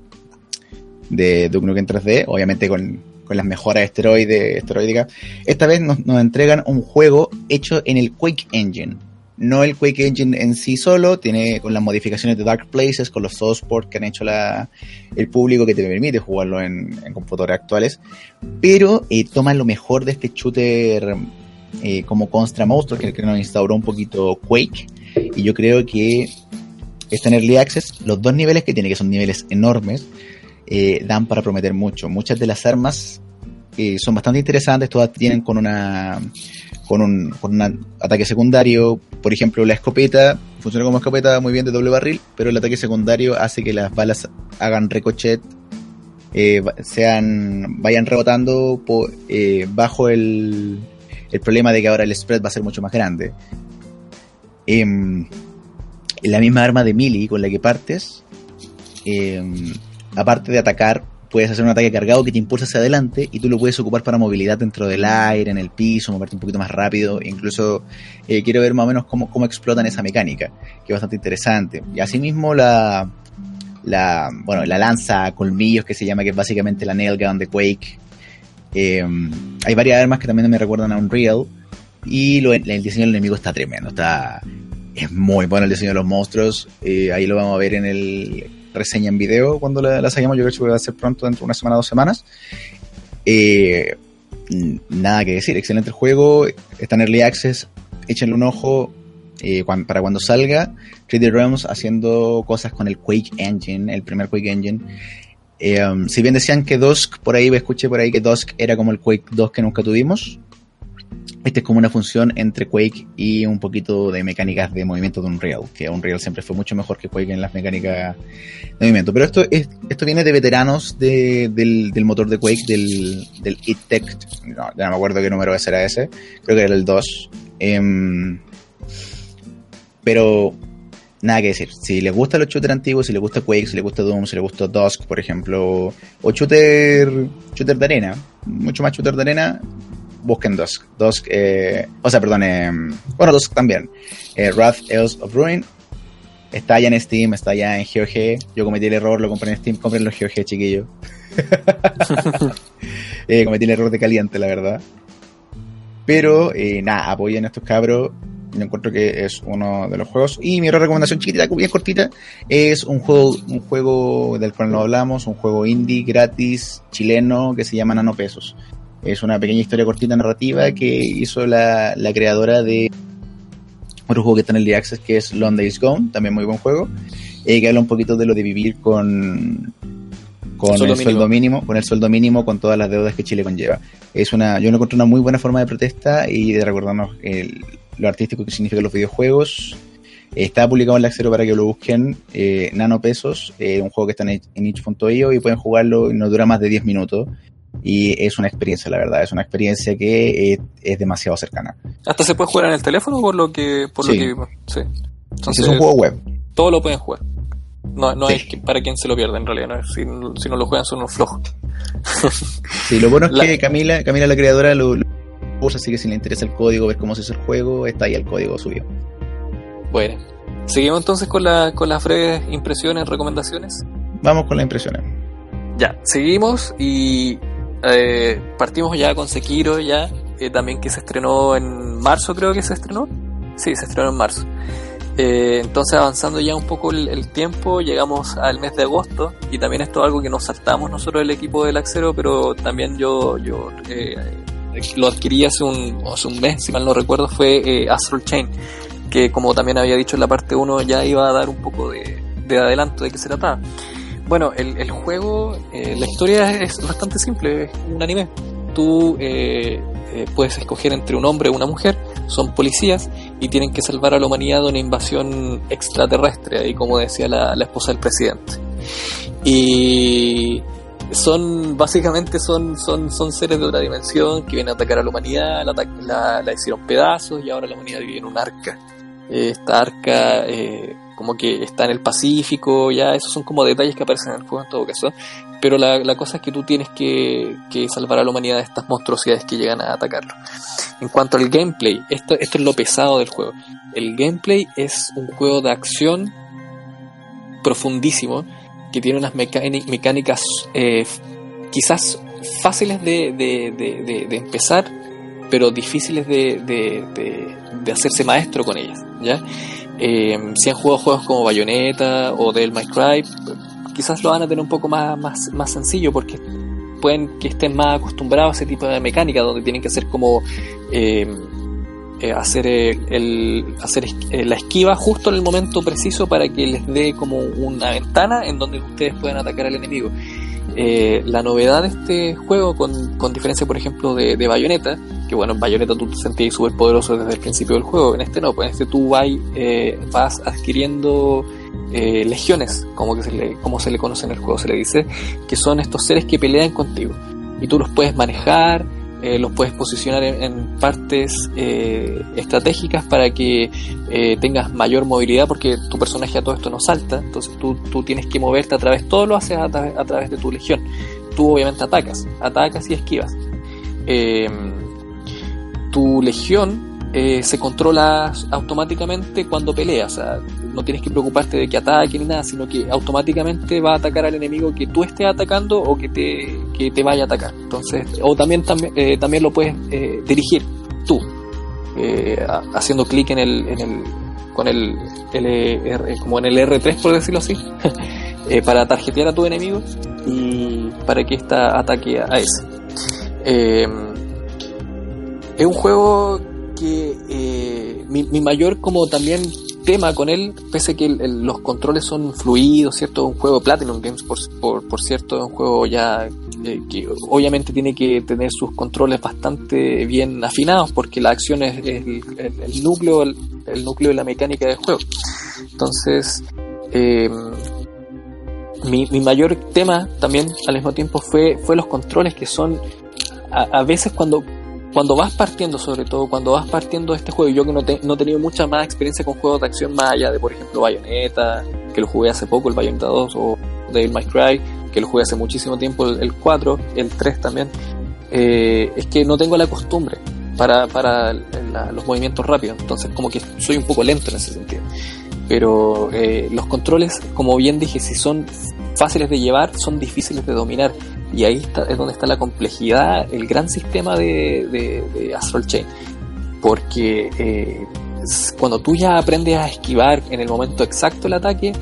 de Duke Nukem 3D. Obviamente con, con las mejoras esteroídicas. Esta vez nos, nos entregan un juego hecho en el Quake Engine no el Quake Engine en sí solo, tiene con las modificaciones de Dark Places, con los softsport que han hecho la, el público que te permite jugarlo en, computadores actuales, pero eh, toma lo mejor de este shooter eh, como Constra Monster, que, que nos instauró un poquito Quake, y yo creo que está en Early Access, los dos niveles que tiene, que son niveles enormes, eh, dan para prometer mucho. Muchas de las armas son bastante interesantes, todas tienen con una con un, con un ataque secundario, por ejemplo la escopeta, funciona como escopeta muy bien de doble barril, pero el ataque secundario hace que las balas hagan ricochet, eh, sean, vayan rebotando eh, bajo el, el problema de que ahora el spread va a ser mucho más grande. Em, la misma arma de melee con la que partes, em, aparte de atacar puedes hacer un ataque cargado que te impulsa hacia adelante y tú lo puedes ocupar para movilidad dentro del aire, en el piso, moverte un poquito más rápido. Incluso eh, quiero ver más o menos cómo, cómo explotan esa mecánica, que es bastante interesante. Y asimismo la, la, bueno, la lanza colmillos que se llama, que es básicamente la nail gun de Quake. Em, hay varias armas que también me recuerdan a Unreal. Y el diseño del enemigo está tremendo, está es muy bueno el diseño de los monstruos. Eh, ahí lo vamos a ver en el reseña en video cuando la, la saquemos. Yo creo que va a ser pronto, dentro de una semana, dos semanas. Eh, nada que decir, excelente el juego. Está en Early Access. Échenle un ojo eh, para cuando salga. 3D Realms haciendo cosas con el Quake Engine, el primer Quake Engine. Eh, um, si bien decían que Dusk, por ahí escuché por ahí que Dusk era como el Quake 2 que nunca tuvimos. Este es como una función entre Quake y un poquito de mecánicas de movimiento de Unreal, que Unreal siempre fue mucho mejor que Quake en las mecánicas de movimiento. Pero esto es, esto viene de veteranos del, motor de Quake, del, del Tech, no, ya no me acuerdo qué número era ese, creo que era el 2. Em, pero nada que decir. Si les gusta los shooters antiguos, si les gusta Quake, si les gusta Doom, si les gusta Dusk, por ejemplo, o shooter, shooter de arena, mucho más shooter de arena, busquen Dusk. Dusk, eh, o sea, perdón, eh, bueno, Dusk también. Eh, Wrath Else of Ruin. Está ya en Steam, está ya en GOG. Yo cometí el error, lo compré en Steam, compren los GOG, chiquillos. eh, cometí el error de caliente, la verdad. Pero, eh, nada, apoyen a estos cabros. Yo encuentro que es uno de los juegos. Y mi otra recomendación chiquitita, bien cortita, es un juego, un juego del cual no hablamos, un juego indie gratis chileno que se llama Nano Pesos. Es una pequeña historia cortita narrativa que hizo la, creadora de otro juego que está en el Access que es Long Days Gone, también muy buen juego, eh, que habla un poquito de lo de vivir con con el sueldo mínimo, con el sueldo mínimo, con todas las deudas que Chile conlleva. Es una, yo encuentro una muy buena forma de protesta y de recordarnos lo artístico que significan los videojuegos. Está publicado en la Accero para que lo busquen, eh, Nano Pesos, eh, un juego que está en, en itch.io y pueden jugarlo y no dura más de 10 minutos y es una experiencia, la verdad, es una experiencia que es, demasiado cercana. Hasta se puede jugar en el teléfono por lo que por sí. lo que sí. Entonces, es un juego web. Todo lo pueden jugar. No, no es para quien se lo pierda en realidad, no si, no lo juegan son unos flojos. sí, lo bueno es que Camila, Camila la creadora lo, usa, así que si le interesa el código, ver cómo se hizo el juego, está ahí el código subido. Bueno, seguimos entonces con, la, con las breves impresiones, recomendaciones. Vamos con las impresiones. Ya, seguimos y eh, partimos ya con Sekiro, ya, eh, también que se estrenó en marzo, creo que se estrenó. Sí, se estrenó en marzo. Eh, entonces, avanzando ya un poco el, tiempo, llegamos al mes de agosto y también esto es algo que nos saltamos nosotros el equipo del Axero, pero también yo, yo lo adquirí hace un, hace un mes, si mal no recuerdo, fue Astral Chain, que como también había dicho en la parte 1 ya iba a dar un poco de, de adelanto de qué se trataba. Bueno, el, el juego, eh, la historia es bastante simple, es un anime. Tú eh, eh, puedes escoger entre un hombre y una mujer, son policías y tienen que salvar a la humanidad de una invasión extraterrestre, ahí como decía la, la esposa del presidente. Y son básicamente son, son, son seres de otra dimensión que vienen a atacar a la humanidad, la, la, hicieron pedazos y ahora la humanidad vive en un arca. Esta arca eh, como que está en el Pacífico, ya esos son como detalles que aparecen en el juego en todo caso, pero la, la cosa es que tú tienes que, que, salvar a la humanidad de estas monstruosidades que llegan a atacarlo. En cuanto al gameplay, esto, esto es lo pesado del juego. El gameplay es un juego de acción profundísimo que tiene unas mecánicas eh, quizás fáciles de, de, de, de, empezar, pero difíciles de, hacerse maestro con ellas. ¿ya? Eh, si han jugado juegos como Bayonetta o Del My Cry, quizás lo van a tener un poco más, más, más sencillo porque pueden que estén más acostumbrados a ese tipo de mecánica donde tienen que hacer como eh, eh, hacer el hacer la esquiva justo en el momento preciso para que les dé como una ventana en donde ustedes puedan atacar al enemigo. Eh, la novedad de este juego, con, con diferencia, por ejemplo, de, de, Bayonetta, bueno, en Bayonetta tú te sentías súper poderoso desde el principio del juego, en este no, pues en este tú eh, vas adquiriendo eh, legiones, como, que se le, como se le conoce en el juego, se le dice, que son estos seres que pelean contigo. Y tú los puedes manejar, eh, los puedes posicionar en, partes estratégicas para que tengas mayor movilidad porque tu personaje a todo esto no salta, entonces tú, tú tienes que moverte a través, todo lo haces a, a través de tu legión. Tú obviamente atacas, atacas y esquivas. Tu legión eh, se controla automáticamente cuando peleas. No tienes que preocuparte de que ataque ni nada, sino que automáticamente va a atacar al enemigo que tú estés atacando o que te, que te vaya a atacar. Entonces, o también, también, eh, también lo puedes eh, dirigir tú, haciendo clic en el, en el, con el, como en el R3 por decirlo así, para tarjetear a tu enemigo y para que ésta ataque a ese. Es un juego que eh, mi, mayor como también tema con él, pese a que los controles son fluidos, ¿cierto? Un juego Platinum Games, por, por, cierto, es un juego ya eh, que obviamente tiene que tener sus controles bastante bien afinados porque la acción es, el, núcleo el, núcleo de la mecánica del juego entonces eh, mi, mi, mayor tema también al mismo tiempo fue, fue los controles que son a, veces cuando cuando vas partiendo, sobre todo cuando vas partiendo este juego, yo que no, no he tenido mucha más experiencia con juegos de acción más allá de, por ejemplo, Bayonetta, que lo jugué hace poco, el Bayonetta 2, o Devil May Cry, que lo jugué hace muchísimo tiempo, el, 4, el 3 también, eh, es que no tengo la costumbre para, para los movimientos rápidos, entonces como que soy un poco lento en ese sentido. Pero eh, los controles, como bien dije, si son fáciles de llevar, son difíciles de dominar. Y ahí está, es donde está la complejidad, el gran sistema de, de, Astral Chain. Porque eh, cuando tú ya aprendes a esquivar en el momento exacto el ataque,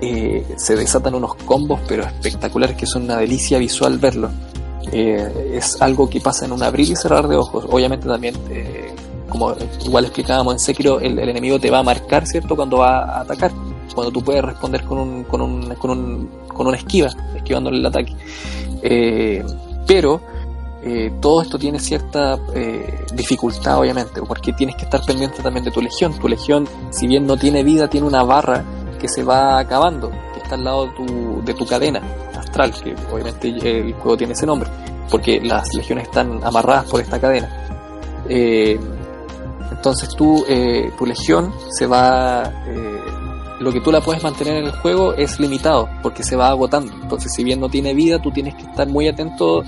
eh, se desatan unos combos pero espectaculares que son una delicia visual verlo. Eh, es algo que pasa en un abrir y cerrar de ojos. Obviamente también, como igual explicábamos en Sekiro, el, el, enemigo te va a marcar, ¿cierto?, cuando va a atacar. Cuando tú puedes responder con un, con un, con un, una esquiva, esquivándole el ataque. Eh, pero eh, todo esto tiene cierta eh, dificultad, obviamente, porque tienes que estar pendiente también de tu legión. Tu legión, si bien no tiene vida, tiene una barra que se va acabando, que está al lado de tu, de tu cadena astral, que obviamente el juego tiene ese nombre, porque las legiones están amarradas por esta cadena. entonces tú, tu legión se va lo que tú la puedes mantener en el juego es limitado porque se va agotando. Entonces, si bien no tiene vida, tú tienes que estar muy atento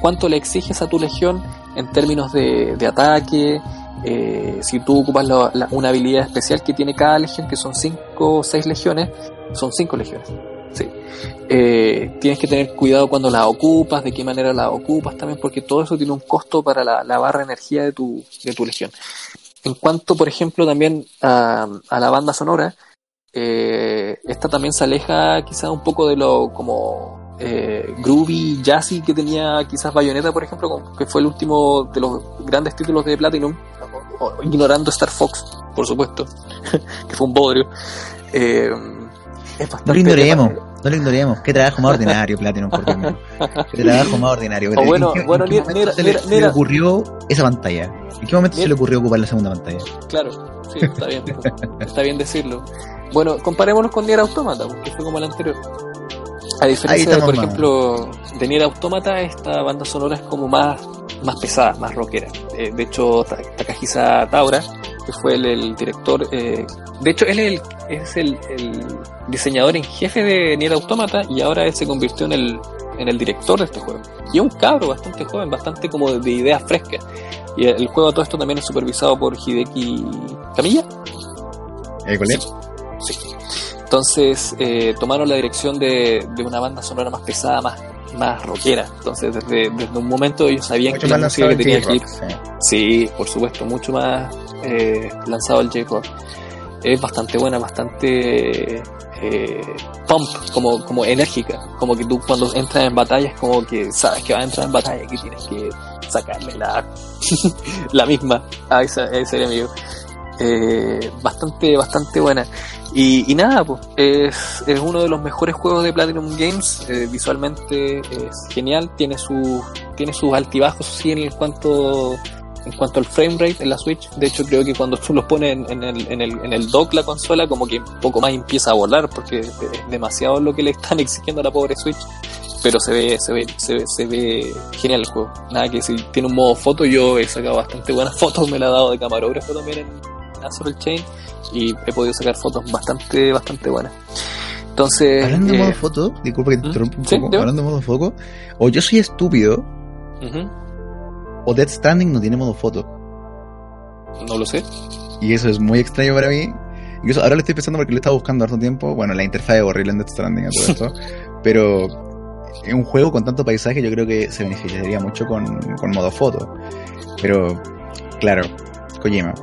cuánto le exiges a tu legión en términos de, ataque. Eh, si tú ocupas una habilidad especial que tiene cada legión, que son 5 o 6 legiones, son 5 legiones. Sí. Eh, tienes que tener cuidado cuando la ocupas, de qué manera la ocupas también, porque todo eso tiene un costo para la, barra de energía de tu, de tu legión. En cuanto, por ejemplo, también a la banda sonora, eh, esta también se aleja quizás un poco de lo como eh, groovy, jazzy que tenía quizás Bayonetta, por ejemplo, que fue el último de los grandes títulos de Platinum, ignorando Star Fox, por supuesto, que fue un bodrio. Eh, no lo ignoremos, no lo ignoremos. Qué trabajo más ordinario, Platinum, por Dios Qué trabajo más ordinario. Bueno, ¿En qué, bueno, ¿en qué se, le, se, le, ocurrió esa pantalla? ¿En qué momento se le ocurrió ocupar la segunda pantalla? Claro, sí, está bien, está bien decirlo. Bueno, comparémonos con Nier Automata, porque fue como el anterior. A diferencia de, por ejemplo, de Nier Automata, esta banda sonora es como más, más pesada, más rockera. Eh, de hecho, Takahisa Taura, que fue el, director, eh, de hecho, él es, el, es el, diseñador en jefe de Nier Automata y ahora él se convirtió en el, en el director de este juego. Y es un cabro bastante joven, bastante como de, ideas frescas. Y el, juego todo esto también es supervisado por Hideki Camilla. ¿Eh, ¿Cuál entonces eh, tomaron la dirección de, una banda sonora más pesada, más, más rockera. Entonces desde, desde un momento ellos sabían que la música que tenía que ir. Sí. por supuesto, mucho más eh, lanzado el J-Rock. Es bastante buena, bastante eh, pump, como, como enérgica. Como que tú cuando entras en batalla es como que sabes que vas a entrar en batalla y tienes que sacarle la, la misma a, ese enemigo. Eh, bastante, bastante buena. Y, nada, pues es, es, uno de los mejores juegos de Platinum Games. Eh, visualmente es genial, tiene, su, tiene sus altibajos sí en cuanto en cuanto al frame rate en la Switch. De hecho, creo que cuando tú lo pones en, el, en, el, en el dock la consola, como que un poco más empieza a volar porque es demasiado lo que le están exigiendo a la pobre Switch. Pero se ve, se ve, se ve, se ve genial el juego. Nada que si tiene un modo foto, yo he sacado bastante buenas fotos, me la he dado de camarógrafo también en Azure Chain y he podido sacar fotos bastante, bastante buenas. Entonces. Hablando de modo eh, foto, disculpa que te ¿Mm? interrumpa un poco. Hablando de modo foto, o yo soy estúpido, o Dead Standing no tiene modo foto. No lo sé. Y eso es muy extraño para mí. Incluso ahora lo estoy pensando porque lo he estado buscando harto tiempo. Bueno, la interfaz es horrible en Dead Stranding todo esto. pero en un juego con tanto paisaje yo creo que se beneficiaría mucho con, con modo foto. Pero, claro, Kojima.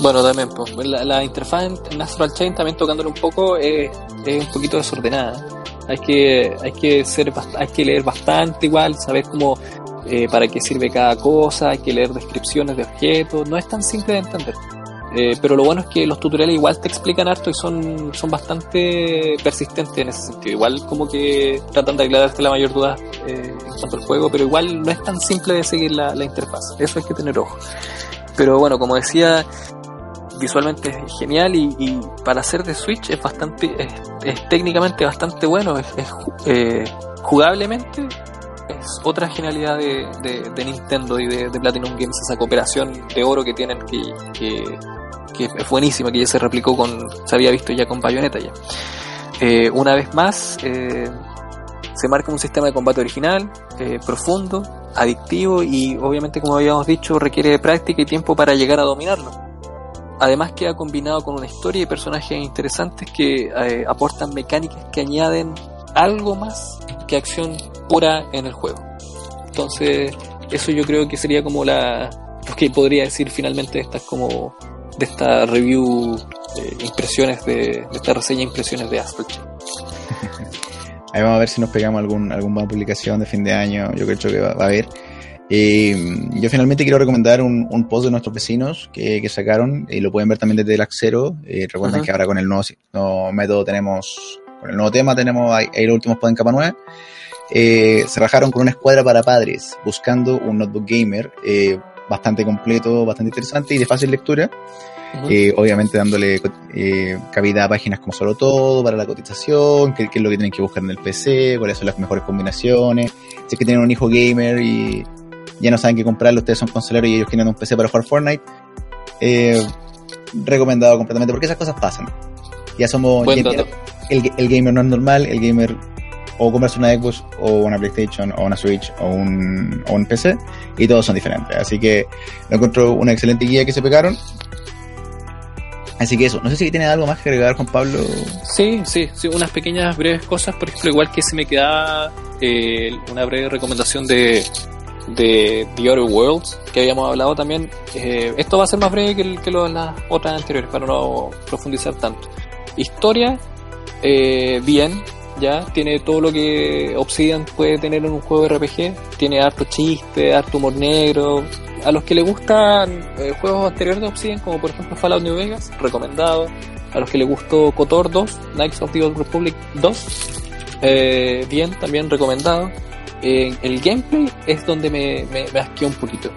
Bueno, también, pues, la, interfaz en Natural Chain también tocándole un poco es, un poquito desordenada. Hay que, hay que ser, hay que leer bastante igual, saber cómo, eh, para qué sirve cada cosa, hay que leer descripciones de objetos, no es tan simple de entender. Eh, pero lo bueno es que los tutoriales igual te explican harto y son, son bastante persistentes en ese sentido. Igual como que tratan de aclararte la mayor duda eh, en cuanto al juego, pero igual no es tan simple de seguir la, interfaz. Eso hay que tener ojo. Pero bueno, como decía, visualmente es genial y, para hacer de Switch es bastante, es, técnicamente bastante bueno, es, eh, jugablemente es otra genialidad de, Nintendo y de, Platinum Games, esa cooperación de oro que tienen que, que es buenísima, que ya se replicó con, se había visto ya con Bayonetta ya. Eh, una vez más, eh, se marca un sistema de combate original, eh, profundo, adictivo y obviamente como habíamos dicho requiere práctica y tiempo para llegar a dominarlo. Además queda combinado con una historia y personajes interesantes que aportan mecánicas que añaden algo más que acción pura en el juego. Entonces, eso yo creo que sería como la... que podría decir finalmente estas como de esta review impresiones de, esta reseña impresiones de Astral Ahí vamos a ver si nos pegamos algún, alguna publicación de fin de año, yo creo que va, a haber. Eh, yo finalmente quiero recomendar un, post de nuestros vecinos que, sacaron y lo pueden ver también desde el Axero. Eh, recuerden que ahora con el nuevo, método tenemos, con el nuevo tema tenemos ahí, los últimos pods en capa 9. Eh, se bajaron con una escuadra para padres buscando un notebook gamer bastante completo, bastante interesante y de fácil lectura. Eh, obviamente dándole eh, cabida a páginas como solo todo para la cotización, qué, es lo que tienen que buscar en el PC, cuáles son las mejores combinaciones, si es que tienen un hijo gamer y ya no saben qué comprarlo, ustedes son consoleros y ellos quieren un PC para jugar Fortnite, eh, recomendado completamente porque esas cosas pasan. Ya somos... el, el, gamer no es normal, el gamer o comprarse una Xbox o una PlayStation o una Switch o un, o un PC y todos son diferentes. Así que lo encuentro una excelente guía que se pegaron. Así que eso, no sé si tiene algo más que agregar Juan Pablo. Sí, sí, sí, unas pequeñas breves cosas, por ejemplo, igual que se me queda eh, una breve recomendación de, de The Other Worlds, que habíamos hablado también. Eh, esto va a ser más breve que, que lo las otras anteriores, para no profundizar tanto. Historia, eh, bien, ya tiene todo lo que Obsidian puede tener en un juego de RPG, tiene harto chiste, harto humor negro. A los que les gustan eh, juegos anteriores de Obsidian, como por ejemplo Fallout New Vegas, recomendado. A los que les gustó KOTOR 2, Knights of the Old Republic 2, eh, bien, también recomendado. El gameplay es donde me, me, me un poquito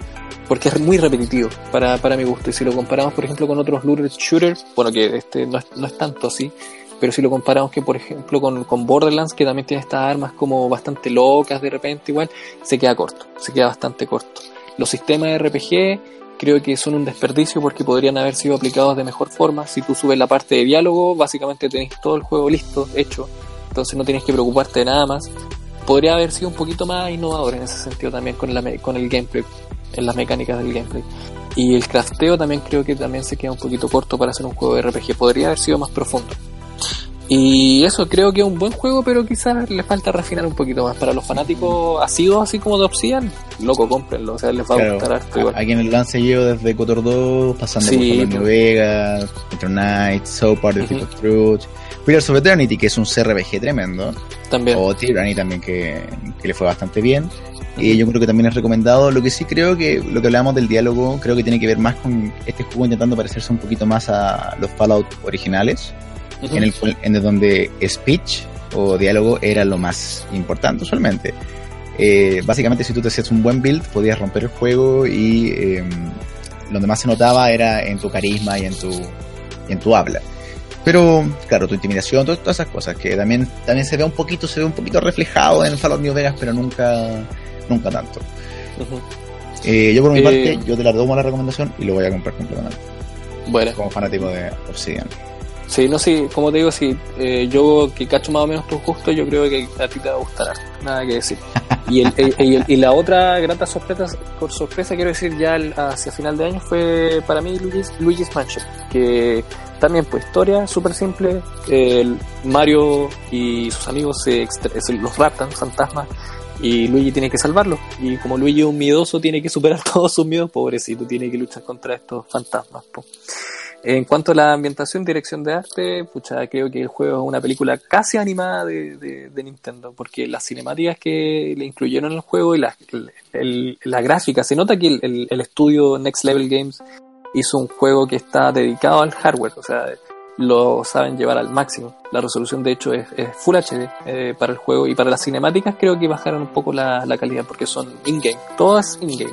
porque es muy repetitivo para, para mi gusto. Y si lo comparamos, por ejemplo, con otros looter shooters, bueno, que este no es, no es tanto así, pero si lo comparamos que por ejemplo con, con, Borderlands, que también tiene estas armas como bastante locas de repente igual, se queda corto, se queda bastante corto. Los sistemas de RPG creo que son un desperdicio porque podrían haber sido aplicados de mejor forma. Si tú subes la parte de diálogo, básicamente tenés todo el juego listo, hecho, entonces no tienes que preocuparte de nada más. Podría haber sido un poquito más innovador en ese sentido también con, la, con el gameplay, en las mecánicas del gameplay. Y el crafteo también creo que también se queda un poquito corto para hacer un juego de RPG. Podría haber sido más profundo. Y eso creo que es un buen juego, pero quizás le falta refinar un poquito más. Para los fanáticos sido así como de Obsidian, loco, cómprenlo, o sea, les va a gustar harto igual. A quienes lo han seguido desde Cotor 2, pasando por New. Vegas, Metro Knight, So Part of uh Fruit, Pillars of Eternity, que es un CRPG tremendo. También. O Tyranny también, que, que le fue bastante bien. Y yo creo que también es recomendado. Lo que sí creo que lo que hablamos del diálogo, creo que tiene que ver más con este juego intentando parecerse un poquito más a los Fallout originales en, el, en donde speech o diálogo era lo más importante usualmente. Eh, básicamente si tú te hacías un buen build podías romper el juego y eh, donde más se notaba era en tu carisma y en tu, en tu habla. Pero, claro, tu intimidación, todas, esas cosas que también, también se ve un poquito, se ve un poquito reflejado en Fallout New Vegas, pero nunca, nunca tanto. eh, yo por mi eh, parte, yo te la doy la recomendación y lo voy a comprar completamente. Bueno. Como fanático de Obsidian. Sí, no sé, como te digo, si eh, yo que cacho más o menos tus gustos, yo creo que a ti te va a gustar. Nada que decir. Y, el, y, la otra grata sorpresa, por sorpresa quiero decir, ya hacia final de año fue para mí Luigi's, Luigi's Mansion, que también pues historia súper simple, Mario y sus amigos se, los raptan, fantasmas, y Luigi tiene que salvarlo. Y como Luigi es un miedoso, tiene que superar todos sus miedos, pobrecito, tiene que luchar contra estos fantasmas. En cuanto a la ambientación, dirección de arte, pucha, creo que el juego es una película casi animada de, Nintendo, porque las cinemáticas que le incluyeron en el juego y la gráfica, se nota que el, estudio Next Level Games hizo un juego que está dedicado al hardware, o sea, lo saben llevar al máximo. La resolución de hecho es, Full HD eh, para el juego y para las cinemáticas creo que bajaron un poco la, calidad porque son in-game, todo es in-game.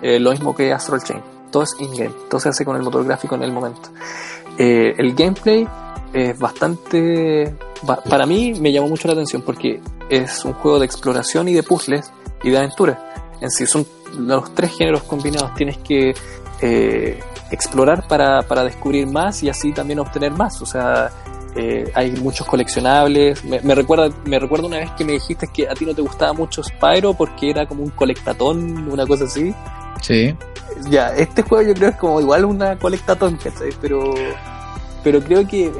Eh, lo mismo que Astral Chain, todo es in-game, todo se hace con el motor gráfico en el momento. Eh, el gameplay es bastante... Para mí me llamó mucho la atención porque es un juego de exploración y de puzzles y de aventura. En sí son los tres géneros combinados. Tienes que eh, explorar para, para, descubrir más y así también obtener más. O sea, eh, hay muchos coleccionables. Me, recuerda, me recuerda una vez que me dijiste que a ti no te gustaba mucho Spyro porque era como un colectatón, una cosa así. Sí. Ya, este juego yo creo es como igual una colectatón, Pero pero creo que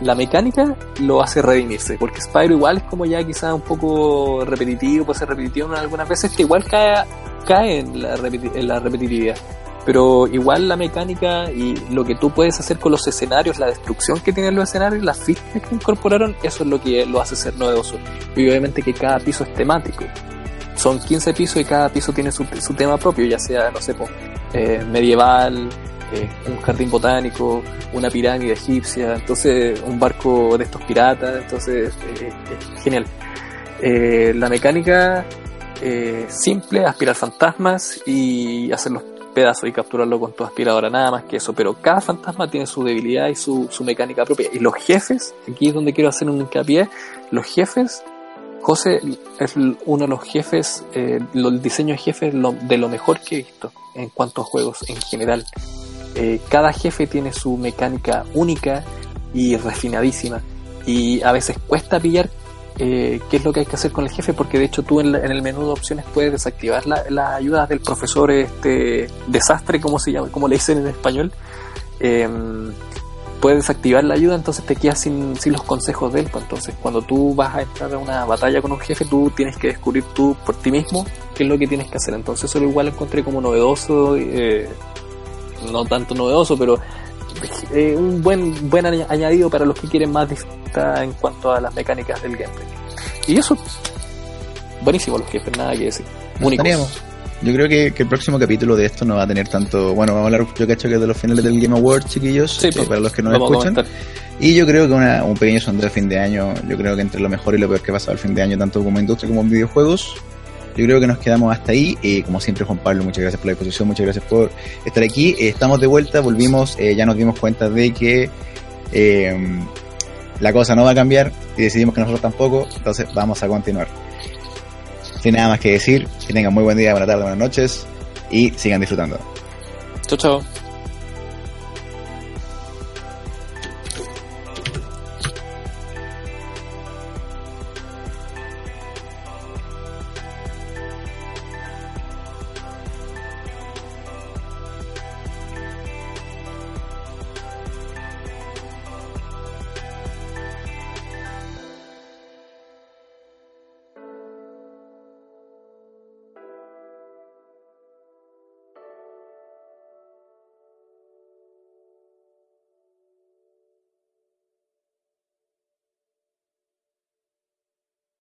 la mecánica lo hace redimirse, porque Spyro igual es como ya quizás un poco repetitivo, puede ser repetitivo algunas veces, que igual cae, cae en, la en la repetitividad. Pero igual la mecánica y lo que tú puedes hacer con los escenarios, la destrucción que tienen los escenarios, las fichas que incorporaron, eso es lo que lo hace ser novedoso. Y obviamente que cada piso es temático. Son 15 pisos y cada piso tiene su, su tema propio, ya sea, no sé, eh, medieval, eh, un jardín botánico, una pirámide egipcia, entonces un barco de estos piratas, entonces eh, genial. Eh, la mecánica simple, aspirar fantasmas y hacer los pedazos y capturarlo con tu aspiradora, nada más que eso, pero cada fantasma tiene su debilidad y su, mecánica propia. Y los jefes, aquí es donde quiero hacer un hincapié, los jefes José es uno de los jefes, el diseño de jefes de lo mejor que he visto en cuanto juegos en general. Eh, cada jefe tiene su mecánica única y refinadísima. Y a veces cuesta pillar eh, qué es lo que hay que hacer con el jefe, porque de hecho tú en, el menú de opciones puedes desactivar las la ayudas del profesor este desastre, como se llama, como le dicen en español. Em, puedes desactivar la ayuda, entonces te quedas sin, sin los consejos de él. Pues entonces, cuando tú vas a entrar a una batalla con un jefe, tú tienes que descubrir tú por ti mismo qué es lo que tienes que hacer. Entonces, eso igual encontré como novedoso. Eh, no tanto novedoso, pero eh, un buen, buen añadido para los que quieren más disfrutar en cuanto a las mecánicas del gameplay. Y eso, buenísimo los jefes, nada que decir. Únicos. Yo creo que, el próximo capítulo de esto no va a tener tanto. Bueno, vamos a hablar, yo cacho que de los finales del Game Awards, chiquillos, sí, pues, para los que no escuchan. Y yo creo que un pequeño sondeo de fin de año, yo creo que entre lo mejor y lo peor que ha pasado el fin de año, tanto como industria como en videojuegos, yo creo que nos quedamos hasta ahí. Eh, como siempre, Juan Pablo, muchas gracias por la disposición, muchas gracias por estar aquí. Eh, estamos de vuelta, volvimos, eh, ya nos dimos cuenta de que la cosa no va a cambiar y decidimos que nosotros tampoco, entonces vamos a continuar. Sin nada más que decir, que tengan muy buen día, buena tarde, buenas noches y sigan disfrutando. Chao, chao.